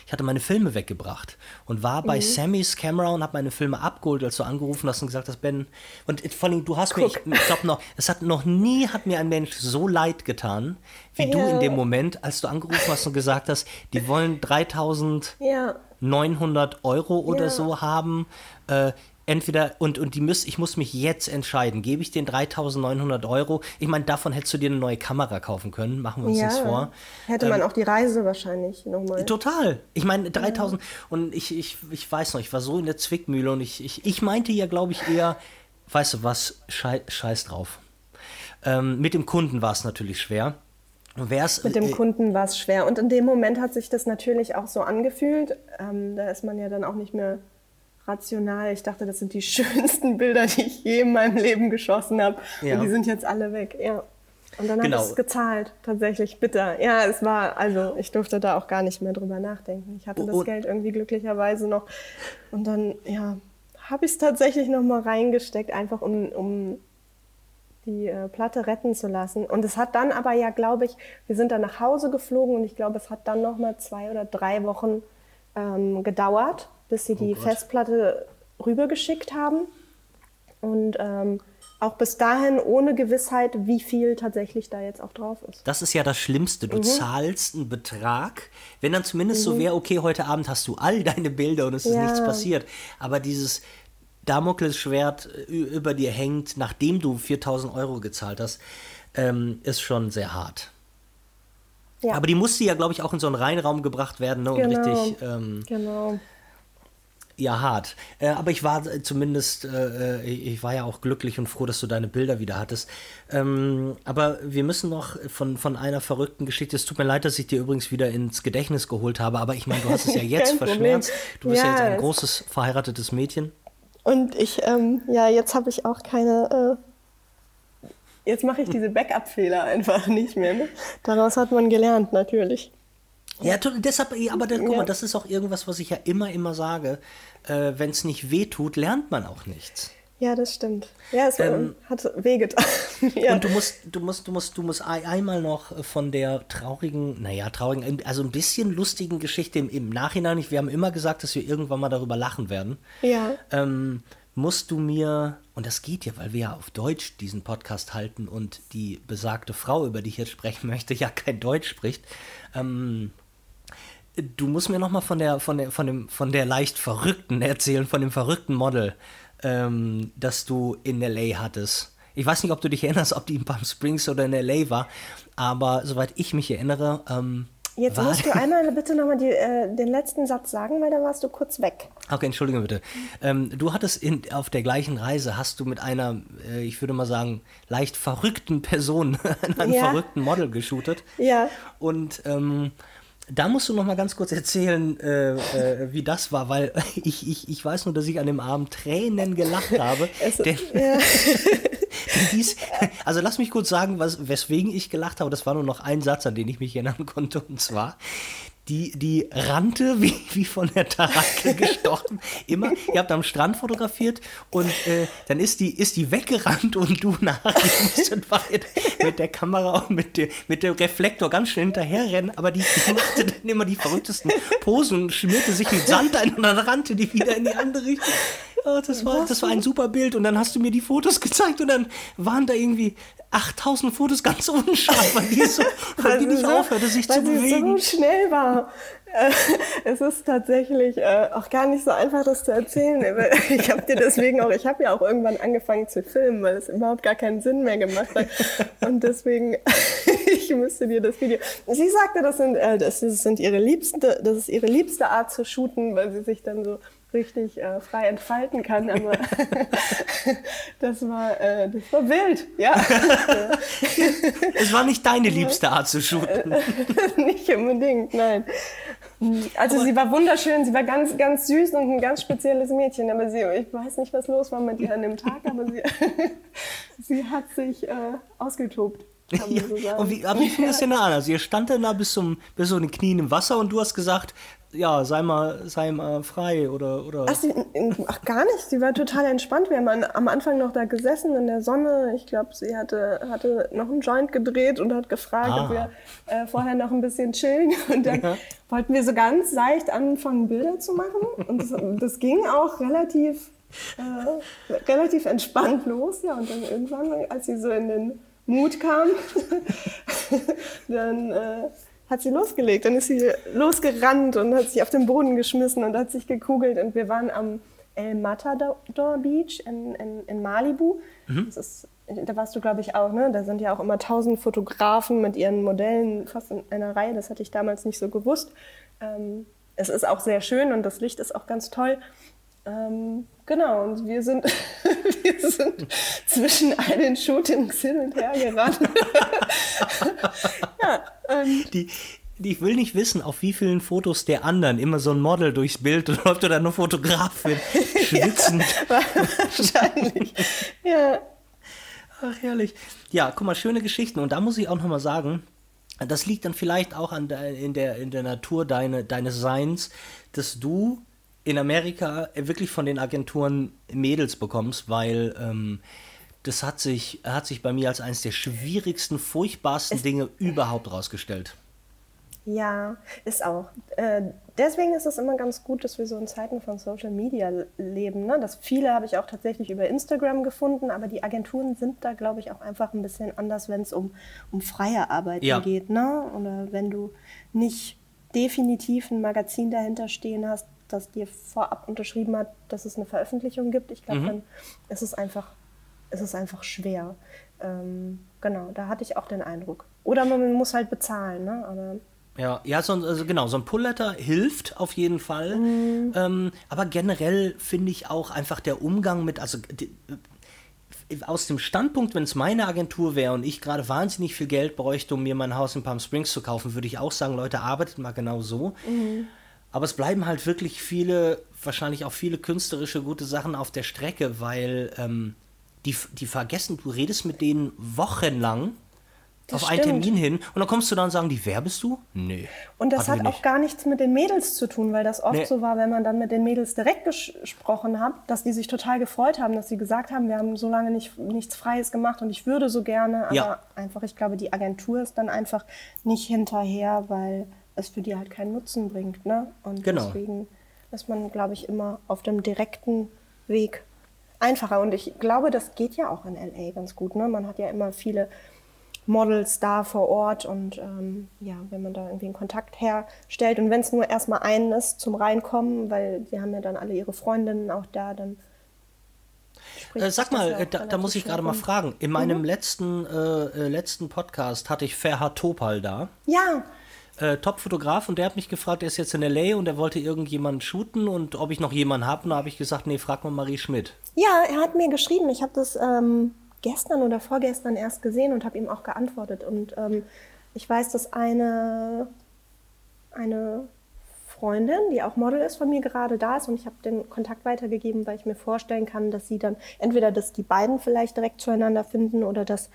S1: ich hatte meine Filme weggebracht und war
S2: Mhm.
S1: bei Sammys Camera und habe meine Filme abgeholt, als du angerufen hast und gesagt hast, Ben, und vor allem, du hast mir, ich, ich glaube noch, es hat noch nie hat mir ein Mensch so leid getan, wie du
S2: Ja.
S1: in dem Moment, als du angerufen hast und gesagt hast, die wollen 3000
S2: Ja,
S1: 900 Euro oder
S2: Ja.
S1: so haben. Äh, entweder, und, und die müß, ich muss mich jetzt entscheiden, gebe ich den 3900 Euro? Ich meine, davon hättest du dir eine neue Kamera kaufen können, machen wir uns
S2: ja.
S1: das vor.
S2: Hätte man auch die Reise wahrscheinlich nochmal.
S1: Total. Ich meine, 3000. Und ich, ich, ich weiß noch, ich war so in der Zwickmühle und ich, ich, ich meinte ja, glaube ich, eher, weißt du was, schei, scheiß drauf. Ähm, mit dem Kunden war es natürlich schwer. Wär's,
S2: Mit dem
S1: äh,
S2: Kunden war es schwer. Und in dem Moment hat sich das natürlich auch so angefühlt. Ähm, da ist man ja dann auch nicht mehr rational. Ich dachte, das sind die schönsten Bilder, die ich je in meinem Leben geschossen habe.
S1: Ja.
S2: Und die sind jetzt alle weg. Ja. Und dann
S1: Genau.
S2: habe ich es gezahlt. Tatsächlich bitter. Ja, es war, also ich durfte da auch gar nicht mehr drüber nachdenken. Ich hatte das
S1: Und-
S2: Geld irgendwie glücklicherweise noch. Und dann, ja, habe ich es tatsächlich noch mal reingesteckt, einfach um, um die äh, Platte retten zu lassen. Und es hat dann aber ja, glaube ich, wir sind dann nach Hause geflogen und ich glaube, es hat dann noch mal zwei oder drei Wochen ähm, gedauert, bis sie die
S1: Gott.
S2: Festplatte rübergeschickt haben. Und ähm, auch bis dahin ohne Gewissheit, wie viel tatsächlich da jetzt auch drauf ist.
S1: Das ist ja das Schlimmste.
S2: Mhm.
S1: Du zahlst einen Betrag, wenn dann zumindest so wäre, okay, heute Abend hast du all deine Bilder und es ist
S2: Ja.
S1: nichts passiert. Aber dieses Damoklesschwert äh, über dir hängt, nachdem du 4000 Euro gezahlt hast, ähm, ist schon sehr hart.
S2: Ja.
S1: Aber die musste ja, glaube ich, auch in so einen Reinraum gebracht werden ne? und
S2: Genau.
S1: richtig ähm,
S2: Genau.
S1: Ja hart. Äh, aber ich war äh, zumindest, äh, äh, ich war ja auch glücklich und froh, dass du deine Bilder wieder hattest. Ähm, aber wir müssen noch von, von einer verrückten Geschichte. Es tut mir leid, dass ich dir übrigens wieder ins Gedächtnis geholt habe, aber ich meine, du hast es ja jetzt verschmerzt. Du bist ja,
S2: Ja,
S1: jetzt ein
S2: es-
S1: großes verheiratetes Mädchen.
S2: Und ich, ähm, ja, jetzt habe ich auch keine. Äh, jetzt mache ich diese Backup-Fehler einfach nicht mehr. Ne? Daraus hat man gelernt, natürlich.
S1: Ja, deshalb, aber da, guck mal, das ist auch irgendwas, was ich ja immer, immer sage. Äh, Wenn es nicht weh tut, lernt man auch nichts.
S2: Ja, das stimmt. Ja, es
S1: Ähm,
S2: hat wehgetan. ja.
S1: Und du musst, du musst, du musst, du musst ei- einmal noch von der traurigen, naja, traurigen, also ein bisschen lustigen Geschichte im, im Nachhinein. Wir haben immer gesagt, dass wir irgendwann mal darüber lachen werden.
S2: ja.
S1: Ähm, musst du mir, und das geht ja, weil wir ja auf Deutsch diesen Podcast halten und die besagte Frau, über die ich jetzt sprechen möchte, ja kein Deutsch spricht, ähm, du musst mir noch mal von der, von der, von dem, von der leicht verrückten erzählen, von dem verrückten Model, ähm, das du in LA hattest. Ich weiß nicht, ob du dich erinnerst, ob die in Palm Springs oder in LA war, aber soweit ich mich erinnere, ähm,
S2: Jetzt musst du einmal bitte nochmal äh, den letzten Satz sagen, weil da warst du kurz weg.
S1: Okay, entschuldige bitte. Ähm, du hattest in, auf der gleichen Reise, hast du mit einer, äh, ich würde mal sagen, leicht verrückten Person, einem
S2: Ja.
S1: verrückten Model geshootet.
S2: Ja.
S1: Und ähm, da musst du noch mal ganz kurz erzählen, äh, äh, wie das war, weil ich, ich, ich weiß nur, dass ich an dem Abend Tränen gelacht habe.
S2: Es-
S1: denn,
S2: ja.
S1: denn dies, also lass mich kurz sagen, was, weswegen ich gelacht habe. Das war nur noch ein Satz, an den ich mich erinnern konnte. Und zwar, die, die rannte wie, wie von der Tarantel gestochen. Immer, ihr habt am Strand fotografiert und äh, dann ist die, ist die weggerannt und du nachher musstest mit der Kamera und mit, der, mit dem Reflektor ganz schnell hinterherrennen, aber die, die machte dann immer die verrücktesten Posen und schmierte sich mit Sand ein und dann rannte die wieder in die andere Richtung. Oh, das, war, das war ein super Bild und dann hast du mir die Fotos gezeigt und dann waren da irgendwie 8000 Fotos ganz unscharf, weil die, so, weil die nicht aufhörte, sich zu bewegen.
S2: Weil so schnell war. Äh, es ist tatsächlich äh, auch gar nicht so einfach, das zu erzählen. Ich habe dir deswegen auch, ich habe ja auch irgendwann angefangen zu filmen, weil es überhaupt gar keinen Sinn mehr gemacht hat. Und deswegen, ich müsste dir das Video. Sie sagte, das sind, äh, das sind ihre liebste, das ist ihre liebste Art zu shooten, weil sie sich dann so richtig äh, frei entfalten kann. Aber das, war, äh, das war wild, ja.
S1: es war nicht deine liebste Art zu shooten.
S2: nicht unbedingt, nein. Also aber sie war wunderschön, sie war ganz, ganz süß und ein ganz spezielles Mädchen. Aber sie, ich weiß nicht, was los war mit ihr an dem Tag, aber sie, sie hat sich äh, ausgetobt.
S1: Ja, so und wie, aber wie fing das denn an? Also ihr stand dann da bis zum bis so den Knien im Wasser und du hast gesagt, ja, sei mal, sei mal frei oder. oder
S2: ach, sie, ach, gar nicht. Sie war total entspannt. Wir haben am Anfang noch da gesessen in der Sonne. Ich glaube, sie hatte, hatte noch einen Joint gedreht und hat gefragt, ah. ob wir äh, vorher noch ein bisschen chillen. Und dann ja. wollten wir so ganz leicht anfangen, Bilder zu machen. Und das, das ging auch relativ, äh, relativ entspannt los. Ja, und dann irgendwann, als sie so in den Mut kam, dann. Äh, hat sie losgelegt. Dann ist sie losgerannt und hat sich auf den Boden geschmissen und hat sich gekugelt. Und wir waren am El Matador Beach in, in, in Malibu. Mhm. Ist, da warst du, glaube ich, auch. Ne? Da sind ja auch immer tausend Fotografen mit ihren Modellen fast in einer Reihe. Das hatte ich damals nicht so gewusst. Ähm, es ist auch sehr schön und das Licht ist auch ganz toll. Ähm, genau, und wir sind, wir sind zwischen all den Shootings hin und her gerannt.
S1: ja, ähm, die, ich will nicht wissen, auf wie vielen Fotos der anderen immer so ein Model durchs Bild läuft oder nur Fotografin schwitzen. ja, wahrscheinlich. Ja. Ach, herrlich. Ja, guck mal, schöne Geschichten. Und da muss ich auch noch mal sagen, das liegt dann vielleicht auch an der, in, der, in der Natur deine, deines Seins, dass du in Amerika wirklich von den Agenturen Mädels bekommst, weil ähm, das hat sich, hat sich bei mir als eines der schwierigsten, furchtbarsten es Dinge überhaupt rausgestellt.
S2: Ja, ist auch. Äh, deswegen ist es immer ganz gut, dass wir so in Zeiten von Social Media leben. Ne? Das viele habe ich auch tatsächlich über Instagram gefunden, aber die Agenturen sind da, glaube ich, auch einfach ein bisschen anders, wenn es um, um freie Arbeit ja. geht. Ne? Oder wenn du nicht definitiv ein Magazin dahinter stehen hast, das dir vorab unterschrieben hat, dass es eine Veröffentlichung gibt. Ich glaube, mhm. dann ist es einfach, ist es einfach schwer. Ähm, genau, da hatte ich auch den Eindruck. Oder man muss halt bezahlen, ne? Aber
S1: ja, ja so, also genau, so ein Pull-Letter hilft auf jeden Fall. Mhm. Ähm, aber generell finde ich auch einfach der Umgang mit, also die, äh, aus dem Standpunkt, wenn es meine Agentur wäre und ich gerade wahnsinnig viel Geld bräuchte, um mir mein Haus in Palm Springs zu kaufen, würde ich auch sagen, Leute, arbeitet mal genau so. Mhm. Aber es bleiben halt wirklich viele, wahrscheinlich auch viele künstlerische gute Sachen auf der Strecke, weil ähm, die, die vergessen, du redest mit denen wochenlang das auf stimmt. einen Termin hin und dann kommst du da und sagen die, wer bist du? Nee.
S2: Und das hat auch gar nichts mit den Mädels zu tun, weil das oft nee. so war, wenn man dann mit den Mädels direkt gesprochen hat, dass die sich total gefreut haben, dass sie gesagt haben, wir haben so lange nicht, nichts Freies gemacht und ich würde so gerne, aber ja. einfach, ich glaube, die Agentur ist dann einfach nicht hinterher, weil es für die halt keinen Nutzen bringt. Ne? Und genau. deswegen ist man, glaube ich, immer auf dem direkten Weg einfacher. Und ich glaube, das geht ja auch in LA ganz gut. Ne? Man hat ja immer viele Models da vor Ort und ähm, ja, wenn man da irgendwie einen Kontakt herstellt und wenn es nur erstmal einen ist zum Reinkommen, weil sie haben ja dann alle ihre Freundinnen auch da, dann.
S1: Äh, sag mal, ja da, da, muss ich gerade mal fragen. In meinem mhm. letzten, äh, äh, letzten Podcast hatte ich Ferhat Topal da.
S2: Ja
S1: äh, Top-Fotograf und der hat mich gefragt, er ist jetzt in L.A. und er wollte irgendjemanden shooten und ob ich noch jemanden habe. Und da habe ich gesagt, nee, frag mal Marie Schmidt.
S2: Ja, er hat mir geschrieben. Ich habe das ähm, gestern oder vorgestern erst gesehen und habe ihm auch geantwortet. Und ähm, ich weiß, dass eine, eine Freundin, die auch Model ist, von mir gerade da ist und ich habe den Kontakt weitergegeben, weil ich mir vorstellen kann, dass sie dann entweder, dass die beiden vielleicht direkt zueinander finden oder dass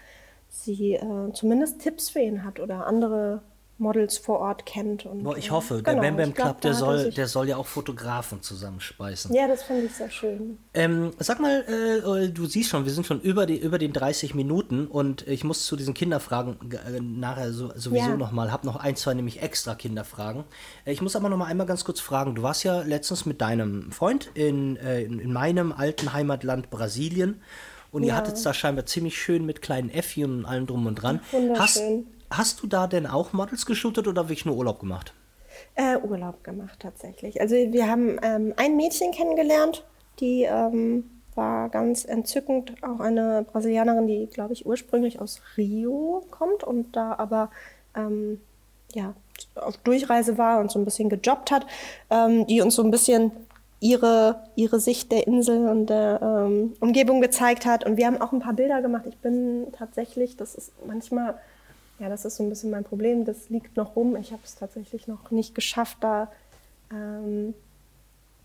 S2: sie äh, zumindest Tipps für ihn hat oder andere Models vor Ort kennt. Und,
S1: Boah, ich
S2: äh,
S1: hoffe, der
S2: genau,
S1: Bam Bam
S2: glaub,
S1: Club, der
S2: er
S1: soll, der soll ja auch Fotografen zusammenspeisen.
S2: Ja, das finde ich sehr schön.
S1: Ähm, sag mal, äh, du siehst schon, wir sind schon über, die, über den 30 Minuten und ich muss zu diesen Kinderfragen äh, nachher so, sowieso
S2: Ja.
S1: nochmal, hab noch ein, zwei nämlich extra Kinderfragen. Äh, ich muss aber noch mal einmal ganz kurz fragen, du warst ja letztens mit deinem Freund in, äh, in, in meinem alten Heimatland Brasilien und ihr
S2: Ja.
S1: hattet es da scheinbar ziemlich schön mit kleinen Äffchen und allem drum und dran.
S2: Wunderschön.
S1: hast du da denn auch Models geshootet oder wirklich nur Urlaub gemacht?
S2: Äh, Urlaub gemacht tatsächlich. Also wir haben ähm, ein Mädchen kennengelernt, die ähm, war ganz entzückend, auch eine Brasilianerin, die, glaube ich, ursprünglich aus Rio kommt und da aber ähm, ja, auf Durchreise war und so ein bisschen gejobbt hat, ähm, die uns so ein bisschen ihre, ihre Sicht der Insel und der ähm, Umgebung gezeigt hat. Und wir haben auch ein paar Bilder gemacht. Ich bin tatsächlich, das ist manchmal, ja, das ist so ein bisschen mein Problem, das liegt noch rum. Ich habe es tatsächlich noch nicht geschafft, da ähm,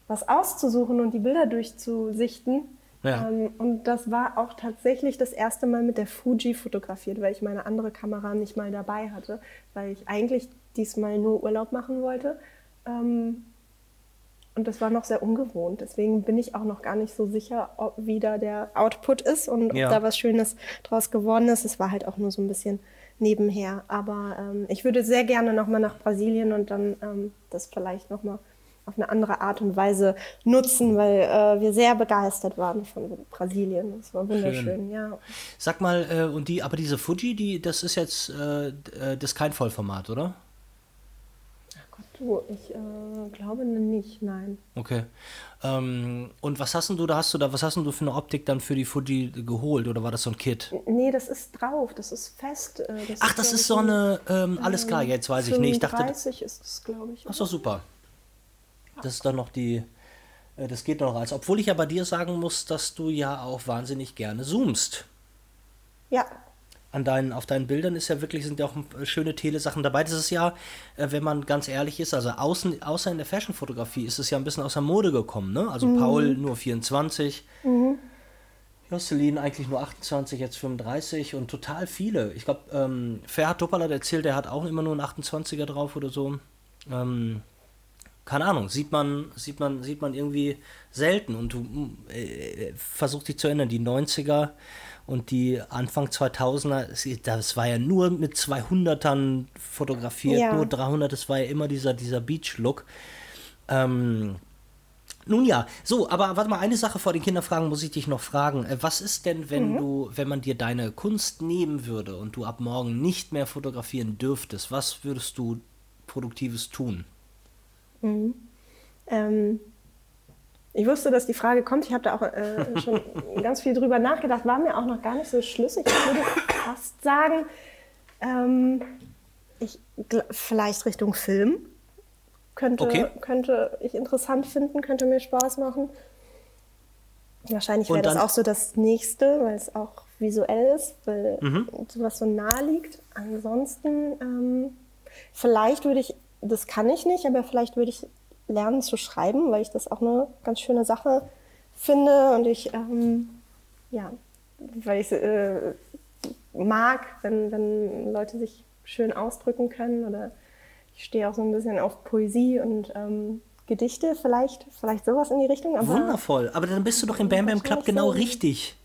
S2: was auszusuchen und die Bilder durchzusichten.
S1: Ja.
S2: Ähm, und das war auch tatsächlich das erste Mal mit der Fuji fotografiert, weil ich meine andere Kamera nicht mal dabei hatte, weil ich eigentlich diesmal nur Urlaub machen wollte. Ähm, und das war noch sehr ungewohnt. Deswegen bin ich auch noch gar nicht so sicher, ob wie da der Output ist und ob
S1: Ja.
S2: da was Schönes draus geworden ist. Es war halt auch nur so ein bisschen nebenher. Aber ähm, ich würde sehr gerne nochmal nach Brasilien und dann ähm, das vielleicht nochmal auf eine andere Art und Weise nutzen, weil äh, wir sehr begeistert waren von Brasilien. Das war wunderschön, ja.
S1: Sag mal, äh, und die, aber diese Fuji, die, das ist jetzt, äh, äh, das ist kein Vollformat, oder?
S2: Gott, du, ich äh, glaube nicht, nein.
S1: Okay. Ähm, und was hast denn du da, hast du da, was hast denn du für eine Optik dann für die Fuji geholt oder war das so ein Kit?
S2: Nee, das ist drauf, das ist fest. äh, Das
S1: Ach, das
S2: glaub
S1: ist so
S2: ein-
S1: eine, ähm, alles klar, jetzt weiß ich nicht. Ich dachte,
S2: 35 ist es, glaube ich.
S1: ach so, super. Das ist dann noch die, äh, das geht noch als, obwohl ich ja bei dir sagen muss, dass du ja auch wahnsinnig gerne zoomst.
S2: Ja,
S1: An deinen, auf deinen Bildern ist ja wirklich, sind ja auch äh, schöne Telesachen dabei. Das ist ja, äh, wenn man ganz ehrlich ist, also außen, außer in der Fashion-Fotografie ist es ja ein bisschen aus der Mode gekommen, ne? Also Paul nur 24, Jocelyn eigentlich nur 28, jetzt 35 und total viele. Ich glaube, ähm, Ferhat Topal hat erzählt, der hat auch immer nur einen 28er drauf oder so. Ähm, keine Ahnung, sieht man, sieht man, sieht man irgendwie selten und du mm, äh, versuchst dich zu erinnern, die 90er und die Anfang 2000er, es- das war ja nur mit 200ern fotografiert,
S2: Ja.
S1: nur 300, das war ja immer dieser, dieser Beach-Look. Ähm, nun ja, so, aber warte mal, eine Sache vor den Kinderfragen muss ich dich noch fragen. Äh, Was ist denn, wenn du, wenn man dir deine Kunst nehmen würde und du ab morgen nicht mehr fotografieren dürftest, was würdest du Produktives tun?
S2: Ähm, ich wusste, dass die Frage kommt. Ich habe da auch äh, schon ganz viel drüber nachgedacht. War mir auch noch gar nicht so schlüssig. Ich würde fast sagen, ähm, ich, vielleicht Richtung Film. Könnte,
S1: Okay.
S2: könnte ich interessant finden, könnte mir Spaß machen. Wahrscheinlich wäre das auch so das Nächste, weil es auch visuell ist, weil
S1: Mhm.
S2: sowas so nah liegt. Ansonsten, ähm, vielleicht würde ich, das kann ich nicht, aber vielleicht würde ich lernen zu schreiben, weil ich das auch eine ganz schöne Sache finde und ich, ähm, ja, weil ich äh, mag, wenn, wenn Leute sich schön ausdrücken können oder ich stehe auch so ein bisschen auf Poesie und ähm, Gedichte, vielleicht, vielleicht sowas in die Richtung. Aber
S1: Wundervoll, aber dann bist du doch im Bam Bam Club genau
S2: so.
S1: richtig.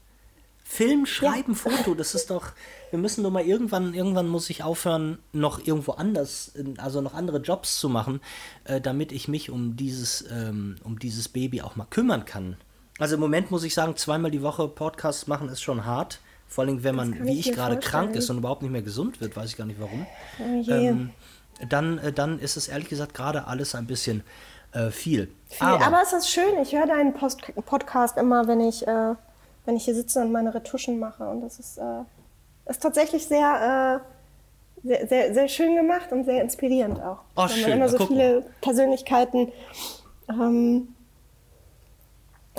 S1: Film, Schreiben, Foto, das ist doch, wir müssen nur mal irgendwann, irgendwann muss ich aufhören, noch irgendwo anders, also noch andere Jobs zu machen, äh, damit ich mich um dieses, ähm, um dieses Baby auch mal kümmern kann. Also im Moment muss ich sagen, zweimal die Woche Podcast machen ist schon hart. Vor allem, wenn man, wie
S2: ich
S1: gerade krank ist und überhaupt nicht mehr gesund wird, weiß ich gar nicht warum.
S2: Oh.
S1: Ähm, dann, äh, dann ist es ehrlich gesagt gerade alles ein bisschen äh, viel.
S2: Viel. Aber, es ist schön, ich höre deinen Post Podcast immer, wenn ich, äh, wenn ich hier sitze und meine Retuschen mache. Und das ist, äh, ist tatsächlich sehr, äh, sehr, sehr, sehr schön gemacht und sehr inspirierend auch.
S1: Oh,
S2: Weil
S1: schön.
S2: man immer so viele Persönlichkeiten ähm,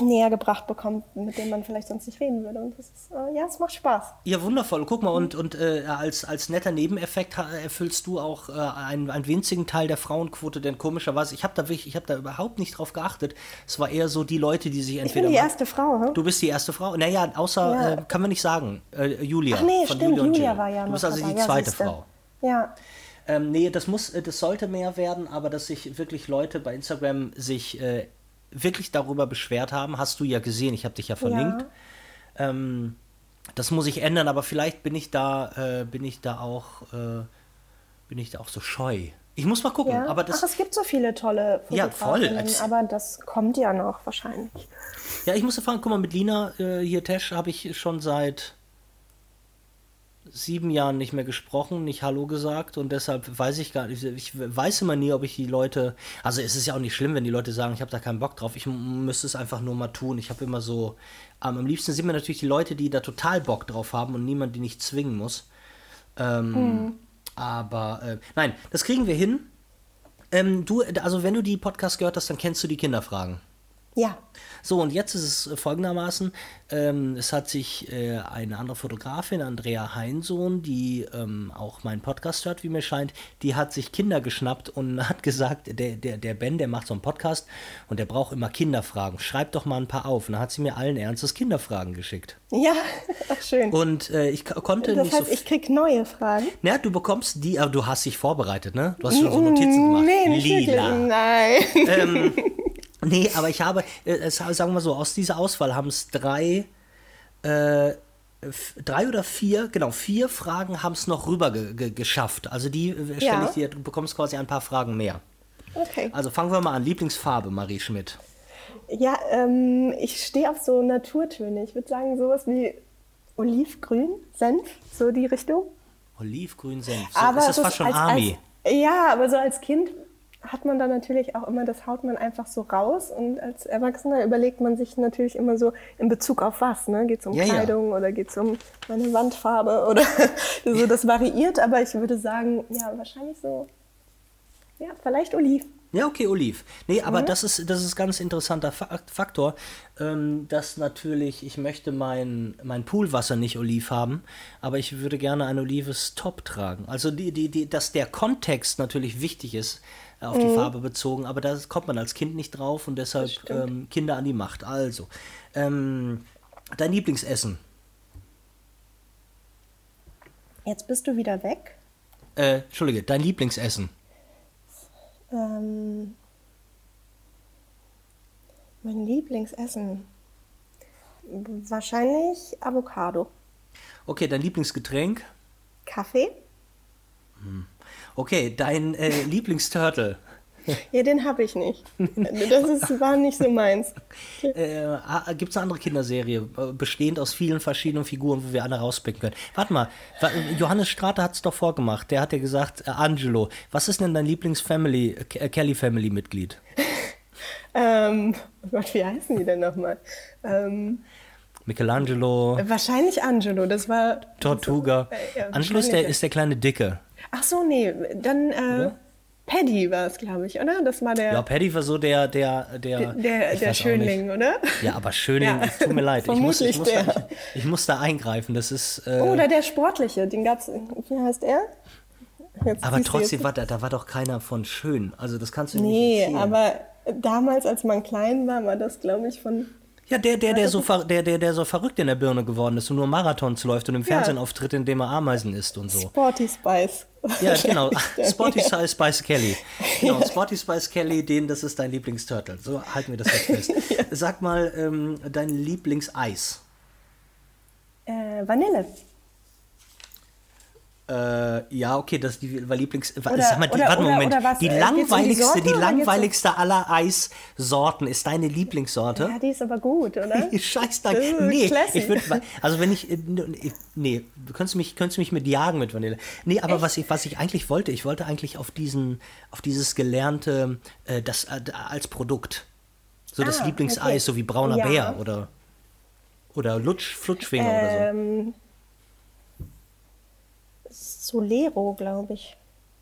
S2: näher gebracht bekommt, mit denen man vielleicht sonst nicht reden würde. Und das ist, äh, ja, es macht Spaß.
S1: Ja, wundervoll. Guck mal, und, und äh, als, als netter Nebeneffekt erfüllst du auch äh, einen, einen winzigen Teil der Frauenquote, denn komischerweise, ich habe da, wirklich- ich da überhaupt nicht drauf geachtet. Es war eher so die Leute, die sich
S2: Ich
S1: entweder.
S2: bin die erste Frau. Hm?
S1: Du bist die erste Frau? Naja, außer,
S2: Ja.
S1: äh, kann man nicht sagen, äh, Julia.
S2: Ach nee, stimmt,
S1: Julia
S2: Julia war ja
S1: Du bist also die
S2: Ja,
S1: zweite
S2: siehste.
S1: Frau.
S2: Ja,
S1: Ähm, nee, das muss, äh, das sollte mehr werden, aber dass sich wirklich Leute bei Instagram sich äh, wirklich darüber beschwert haben, hast du ja gesehen, ich habe dich ja verlinkt. Ja. Ähm, das muss ich ändern, aber vielleicht bin ich da, äh, bin ich da auch, äh, bin ich da auch so scheu. Ich muss mal gucken.
S2: Ja?
S1: Aber das,
S2: Ach, es gibt so viele tolle
S1: Ja, voll.
S2: Aber das kommt ja noch wahrscheinlich.
S1: Ja, ich muss fragen, guck mal, mit Lina äh, hier Tesch habe ich schon seit sieben Jahren nicht mehr gesprochen, nicht Hallo gesagt und deshalb weiß ich gar nicht, ich weiß immer nie, ob ich die Leute, also es ist ja auch nicht schlimm, wenn die Leute sagen, ich habe da keinen Bock drauf, ich müsste es einfach nur mal tun. Ich habe immer so, ähm, am liebsten sind mir natürlich die Leute, die da total Bock drauf haben und niemand die nicht zwingen muss. Ähm, mhm. Aber äh, nein, das kriegen wir hin. Ähm, du, also wenn du die Podcast gehört hast, dann kennst du die Kinderfragen.
S2: Ja.
S1: So, und jetzt ist es folgendermaßen: ähm, Es hat sich äh, eine andere Fotografin, Andrea Heinsohn, die ähm, auch meinen Podcast hört, wie mir scheint, die hat sich Kinder geschnappt und hat gesagt: der, der, der Ben, der macht so einen Podcast und der braucht immer Kinderfragen. Schreib doch mal ein paar auf. Und dann hat sie mir allen Ernstes Kinderfragen geschickt.
S2: Ja, schön.
S1: Und äh, ich konnte
S2: das
S1: nicht
S2: heißt, so. ich krieg neue Fragen.
S1: Ja, du bekommst die, aber du hast dich vorbereitet, ne? Du hast schon so Notizen gemacht.
S2: Nee, nicht Lila. Wirklich. Nein.
S1: Ähm, Nee, aber ich habe, äh, sagen wir so, aus dieser Auswahl haben es drei, äh, drei oder vier, genau, vier Fragen haben es noch rüber ge ge geschafft. Also die äh, stelle ja. ich dir, du bekommst quasi ein paar Fragen mehr.
S2: Okay.
S1: Also fangen wir mal an. Lieblingsfarbe, Marie Schmidt.
S2: Ja, ähm, ich stehe auf so Naturtöne. Ich würde sagen, sowas wie Olivgrün, Senf, so die Richtung.
S1: Olivgrün, Senf. So, aber ist das fast schon als, Army?
S2: Als, ja, aber so als Kind hat man dann natürlich auch immer, das haut man einfach so raus. Und als Erwachsener überlegt man sich natürlich immer so in Bezug auf was. Ne? Geht es um ja, Kleidung ja. oder geht es um meine Wandfarbe oder so. Das variiert, aber ich würde sagen, ja, wahrscheinlich so, ja, vielleicht Oliv.
S1: Ja, okay, Oliv. Nee, aber mhm. das ist das ist ganz interessanter Faktor, ähm, dass natürlich, ich möchte mein, mein Poolwasser nicht Oliv haben, aber ich würde gerne ein olives Top tragen. Also die, die, die, dass der Kontext natürlich wichtig ist, auf die mhm. Farbe bezogen, aber da kommt man als Kind nicht drauf und deshalb ähm, Kinder an die Macht. Also, ähm, dein Lieblingsessen?
S2: Jetzt bist du wieder weg.
S1: Äh, Entschuldige, dein Lieblingsessen?
S2: Ähm, mein Lieblingsessen? Wahrscheinlich Avocado.
S1: Okay, dein Lieblingsgetränk?
S2: Kaffee.
S1: Hm. Okay, dein äh, Lieblingsturtle.
S2: Ja, den habe ich nicht. Das ist, war nicht so meins.
S1: Äh, ah, Gibt es eine andere Kinderserie, äh, bestehend aus vielen verschiedenen Figuren, wo wir alle rauspicken können? Warte mal, Johannes Strate hat es doch vorgemacht. Der hat ja gesagt, äh, Angelo, was ist denn dein Lieblings-Family, äh, Kelly-Family-Mitglied?
S2: ähm, oh Gott, wie heißen die denn nochmal? Ähm,
S1: Michelangelo.
S2: Wahrscheinlich Angelo, das war.
S1: Tortuga. So, äh, Angelo ist der, ist der kleine Dicke.
S2: Ach so, nee, dann äh, Paddy war es, glaube ich, oder? Das war der.
S1: Ja, Paddy war so der, der, der.
S2: Der, der Schönling, oder?
S1: Ja, aber Schönling, ja. tut mir leid. ich muss, ich, muss da, ich, ich, muss da eingreifen. Das ist.
S2: Äh, oh, oder der Sportliche, den gab's. Wie heißt er?
S1: Jetzt aber trotzdem war da, da war doch keiner von schön. Also das kannst du
S2: nee,
S1: nicht
S2: Nee, aber damals, als man klein war, war das, glaube ich, von
S1: ja, der, der, der so, der, der, der so verrückt in der Birne geworden ist und nur Marathons läuft und im Fernsehen ja. auftritt, indem er Ameisen isst und so.
S2: Sporty Spice.
S1: Ja, genau. Sporty Spice Kelly. Genau, ja. Sporty Spice Kelly, den, das ist dein Lieblingsturtle. So halten wir das jetzt fest. ja. Sag mal, ähm, dein Lieblingseis.
S2: Äh, Vanille.
S1: Äh, ja, okay, das ist die war Lieblings. Oder, sag mal, die, oder, warte oder, Moment. die äh, langweiligste, die, die langweiligste aller Eissorten ist deine Lieblingssorte.
S2: Ja, die ist aber gut, oder?
S1: Scheiß da. Nee, ich würde also wenn ich nee, du könntest mich könntest mich mit jagen mit Vanille. Nee, aber was ich was ich eigentlich wollte, ich wollte eigentlich auf diesen auf dieses gelernte äh, das äh, als Produkt. So das ah, Lieblingseis, okay. so wie brauner ja. Bär oder oder Lutsch Flutschfinger ähm, oder so.
S2: Solero, glaube ich.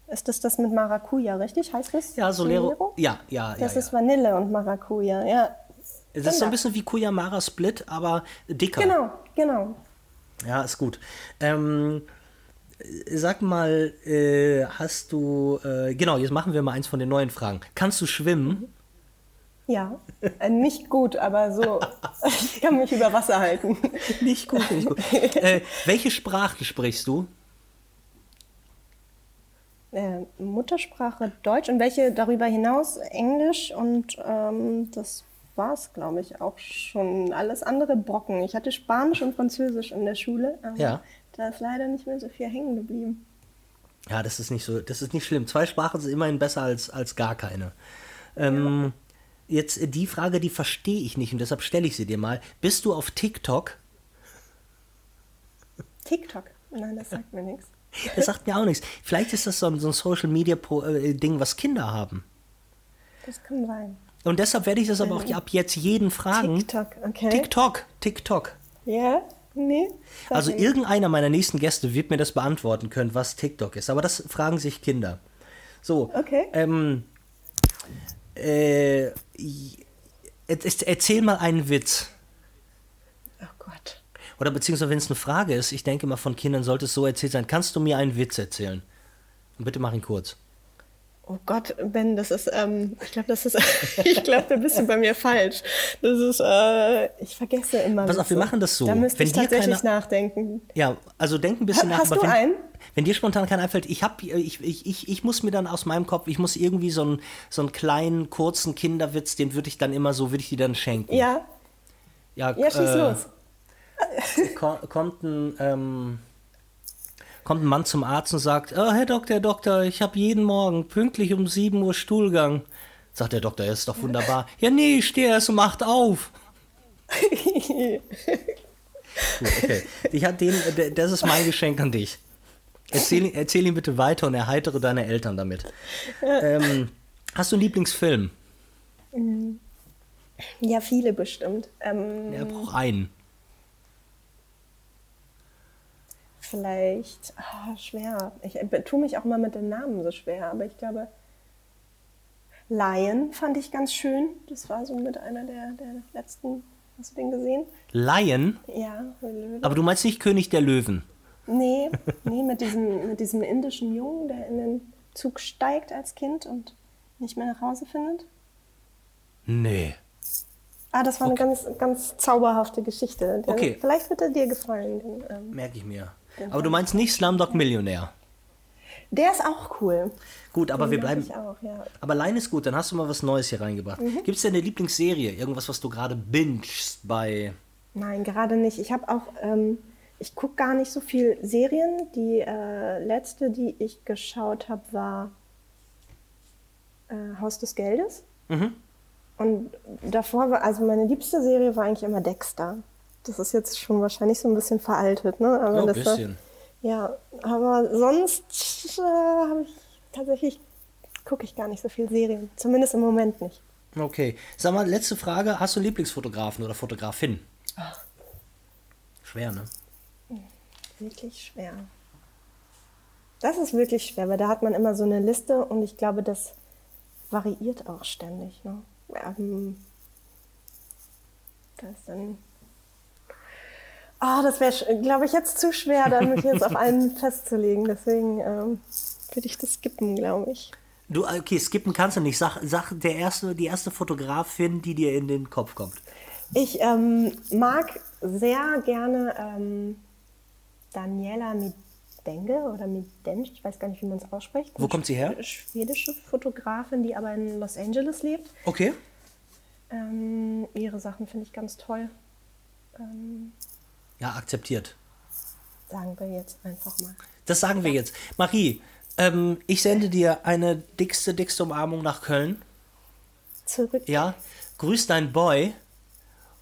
S2: Ist das das mit Maracuja, richtig? Heißt das?
S1: Ja, Solero. Solero? Ja, ja,
S2: Das
S1: ja,
S2: ist Vanille und Maracuja, ja.
S1: Es ist so ein bisschen wie Kuyamara Split, aber dicker.
S2: Genau, genau.
S1: Ja, ist gut. Ähm, sag mal, äh, hast du, äh, genau, jetzt machen wir mal eins von den neuen Fragen. Kannst du schwimmen?
S2: Ja, äh, nicht gut, aber so, ich kann mich über Wasser halten.
S1: nicht gut, nicht gut. Äh, welche Sprache sprichst du?
S2: Äh, Muttersprache Deutsch und welche darüber hinaus Englisch und ähm, das war es, glaube ich, auch schon. Alles andere Brocken. Ich hatte Spanisch und Französisch in der Schule, aber
S1: Ja.
S2: da ist leider nicht mehr so viel hängen geblieben.
S1: Ja, das ist nicht so, das ist nicht schlimm. Zwei Sprachen sind immerhin besser als, als gar keine. Ähm, Jetzt äh, die Frage, die verstehe ich nicht und deshalb stelle ich sie dir mal. Bist du auf TikTok?
S2: TikTok. Nein, das sagt mir nichts.
S1: Das sagt mir auch nichts. Vielleicht ist das so ein, so ein Social Media Pro, äh, Ding, was Kinder haben.
S2: Das kann sein.
S1: Und deshalb werde ich das aber auch ab jetzt jeden fragen.
S2: TikTok, okay.
S1: TikTok, TikTok.
S2: Ja? Nee?
S1: Also
S2: mir nichts.
S1: irgendeiner meiner nächsten Gäste wird mir das beantworten können, was TikTok ist. Aber das fragen sich Kinder. So.
S2: Okay.
S1: Ähm, äh, er- erzähl mal einen Witz.
S2: Oh Gott.
S1: Oder beziehungsweise, wenn es eine Frage ist, ich denke mal, von Kindern sollte es so erzählt sein. Kannst du mir einen Witz erzählen? Und bitte mach ihn kurz.
S2: Oh Gott, Ben, das ist, ähm, ich glaube, das ist, ich glaube, da bist du bei mir falsch. Das ist, äh, ich vergesse immer.
S1: Pass auf, wir machen das so.
S2: Da müsste
S1: Wenn
S2: ich tatsächlich
S1: keiner-
S2: nachdenken.
S1: Ja, also denk ein bisschen
S2: Ha-
S1: nach.
S2: hast
S1: aber
S2: du
S1: wenn,
S2: einen?
S1: Wenn dir spontan keiner einfällt, ich hab, ich, ich, ich, ich muss mir dann aus meinem Kopf, ich muss irgendwie so einen, so einen kleinen, kurzen Kinderwitz, den würde ich dann immer so, würde ich dir dann schenken.
S2: Ja,
S1: ja,
S2: ja, schieß
S1: äh,
S2: los.
S1: Ko- kommt ein, ähm, kommt ein Mann zum Arzt und sagt, oh, Herr Doktor, Herr Doktor, ich habe jeden Morgen pünktlich um 7 Uhr Stuhlgang. Sagt der Doktor, ist doch wunderbar. ja, nee, steh erst und macht auf. Gut, okay. Ich den, d- das ist mein Geschenk an dich. Erzähl, erzähl ihn bitte weiter und erheitere deine Eltern damit. Ähm, hast du einen Lieblingsfilm?
S2: Ja, viele bestimmt. Ähm,
S1: Er braucht einen.
S2: Vielleicht, ah, schwer. Ich äh, tue mich auch mal mit den Namen so schwer, aber ich glaube, Lion fand ich ganz schön. Das war so mit einer der, der letzten. Hast du den gesehen?
S1: Lion?
S2: Ja, Löwe.
S1: Aber du meinst nicht König der Löwen?
S2: Nee, nee mit, diesem, mit diesem indischen Jungen, der in den Zug steigt als Kind und nicht mehr nach Hause findet.
S1: Nee.
S2: Ah, das war eine ganz, ganz zauberhafte Geschichte. Der,
S1: Okay.
S2: Vielleicht wird er dir gefallen. Den, ähm,
S1: Merke ich mir. Aber du meinst nicht Slumdog Millionär?
S2: der ist auch cool.
S1: Gut, aber
S2: Den
S1: wir bleiben.
S2: Auch, ja.
S1: Aber Line ist gut, dann hast du mal was Neues hier reingebracht.
S2: Mhm.
S1: Gibt es denn eine Lieblingsserie? Irgendwas, was du gerade bingst bei.
S2: Nein, gerade nicht. Ich habe auch, ähm, ich gucke gar nicht so viel Serien. Die äh, letzte, die ich geschaut habe, war äh, Haus des Geldes.
S1: Mhm.
S2: Und davor war, also meine liebste Serie war eigentlich immer Dexter. Das ist jetzt schon wahrscheinlich so ein bisschen veraltet, ne? Aber
S1: Ja, ein
S2: das war-
S1: bisschen.
S2: ja, aber sonst äh, habe ich tatsächlich gucke ich gar nicht so viel Serien. Zumindest im Moment nicht.
S1: Okay. Sag mal, letzte Frage. Hast du Lieblingsfotografen oder Fotografin? Schwer, ne?
S2: Wirklich schwer. Das ist wirklich schwer, weil da hat man immer so eine Liste und ich glaube, das variiert auch ständig. Ne? Ähm, da ist dann. Ah, das wäre, glaube ich, jetzt zu schwer, da mich jetzt auf einen festzulegen. Deswegen ähm, würde ich das skippen, glaube ich.
S1: Du, okay, skippen kannst du nicht. Sag, sag der erste, die erste Fotografin, die dir in den Kopf kommt.
S2: Ich ähm, mag sehr gerne ähm, Daniela Midenge oder Midensch, ich weiß gar nicht, wie man es ausspricht.
S1: Wo kommt sie her?
S2: Schwedische Fotografin, die aber in Los Angeles lebt.
S1: Okay.
S2: Ähm, ihre Sachen finde ich ganz toll.
S1: Ja, akzeptiert.
S2: sagen wir jetzt einfach mal.
S1: Das sagen wir jetzt. Marie, ähm, ich sende dir eine dickste, dickste Umarmung nach Köln.
S2: Zurück.
S1: Ja, grüß dein Boy.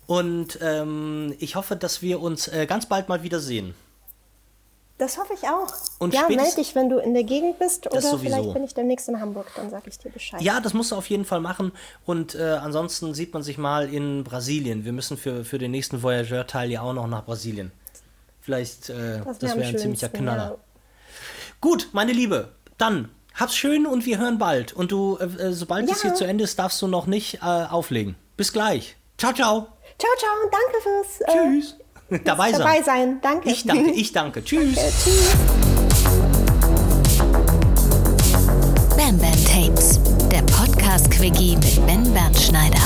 S1: Und ähm, ich hoffe, dass wir uns äh, ganz bald mal wiedersehen.
S2: Das hoffe ich auch.
S1: Und
S2: ja, melde dich, wenn du in der Gegend bist. Oder
S1: sowieso.
S2: vielleicht bin ich demnächst in Hamburg, dann sage ich dir Bescheid.
S1: Ja, das musst du auf jeden Fall machen. Und äh, ansonsten sieht man sich mal in Brasilien. Wir müssen für, für den nächsten Voyageur-Teil ja auch noch nach Brasilien. Vielleicht, äh, das
S2: wär
S1: wäre ein ziemlicher Knaller.
S2: ja.
S1: Gut, meine Liebe, dann hab's schön und wir hören bald. Und du, äh, äh, sobald es
S2: Ja.
S1: hier zu Ende ist, darfst du noch nicht äh, auflegen. Bis gleich. Ciao, ciao.
S2: Ciao, ciao, danke fürs äh,
S1: Tschüss. Dabei sein.
S2: dabei sein. Danke.
S1: Ich danke, ich danke. Tschüss.
S2: Äh, tschüss.
S3: Bam Bam Tapes, der Podcast-Quickie mit Ben Bernschneider.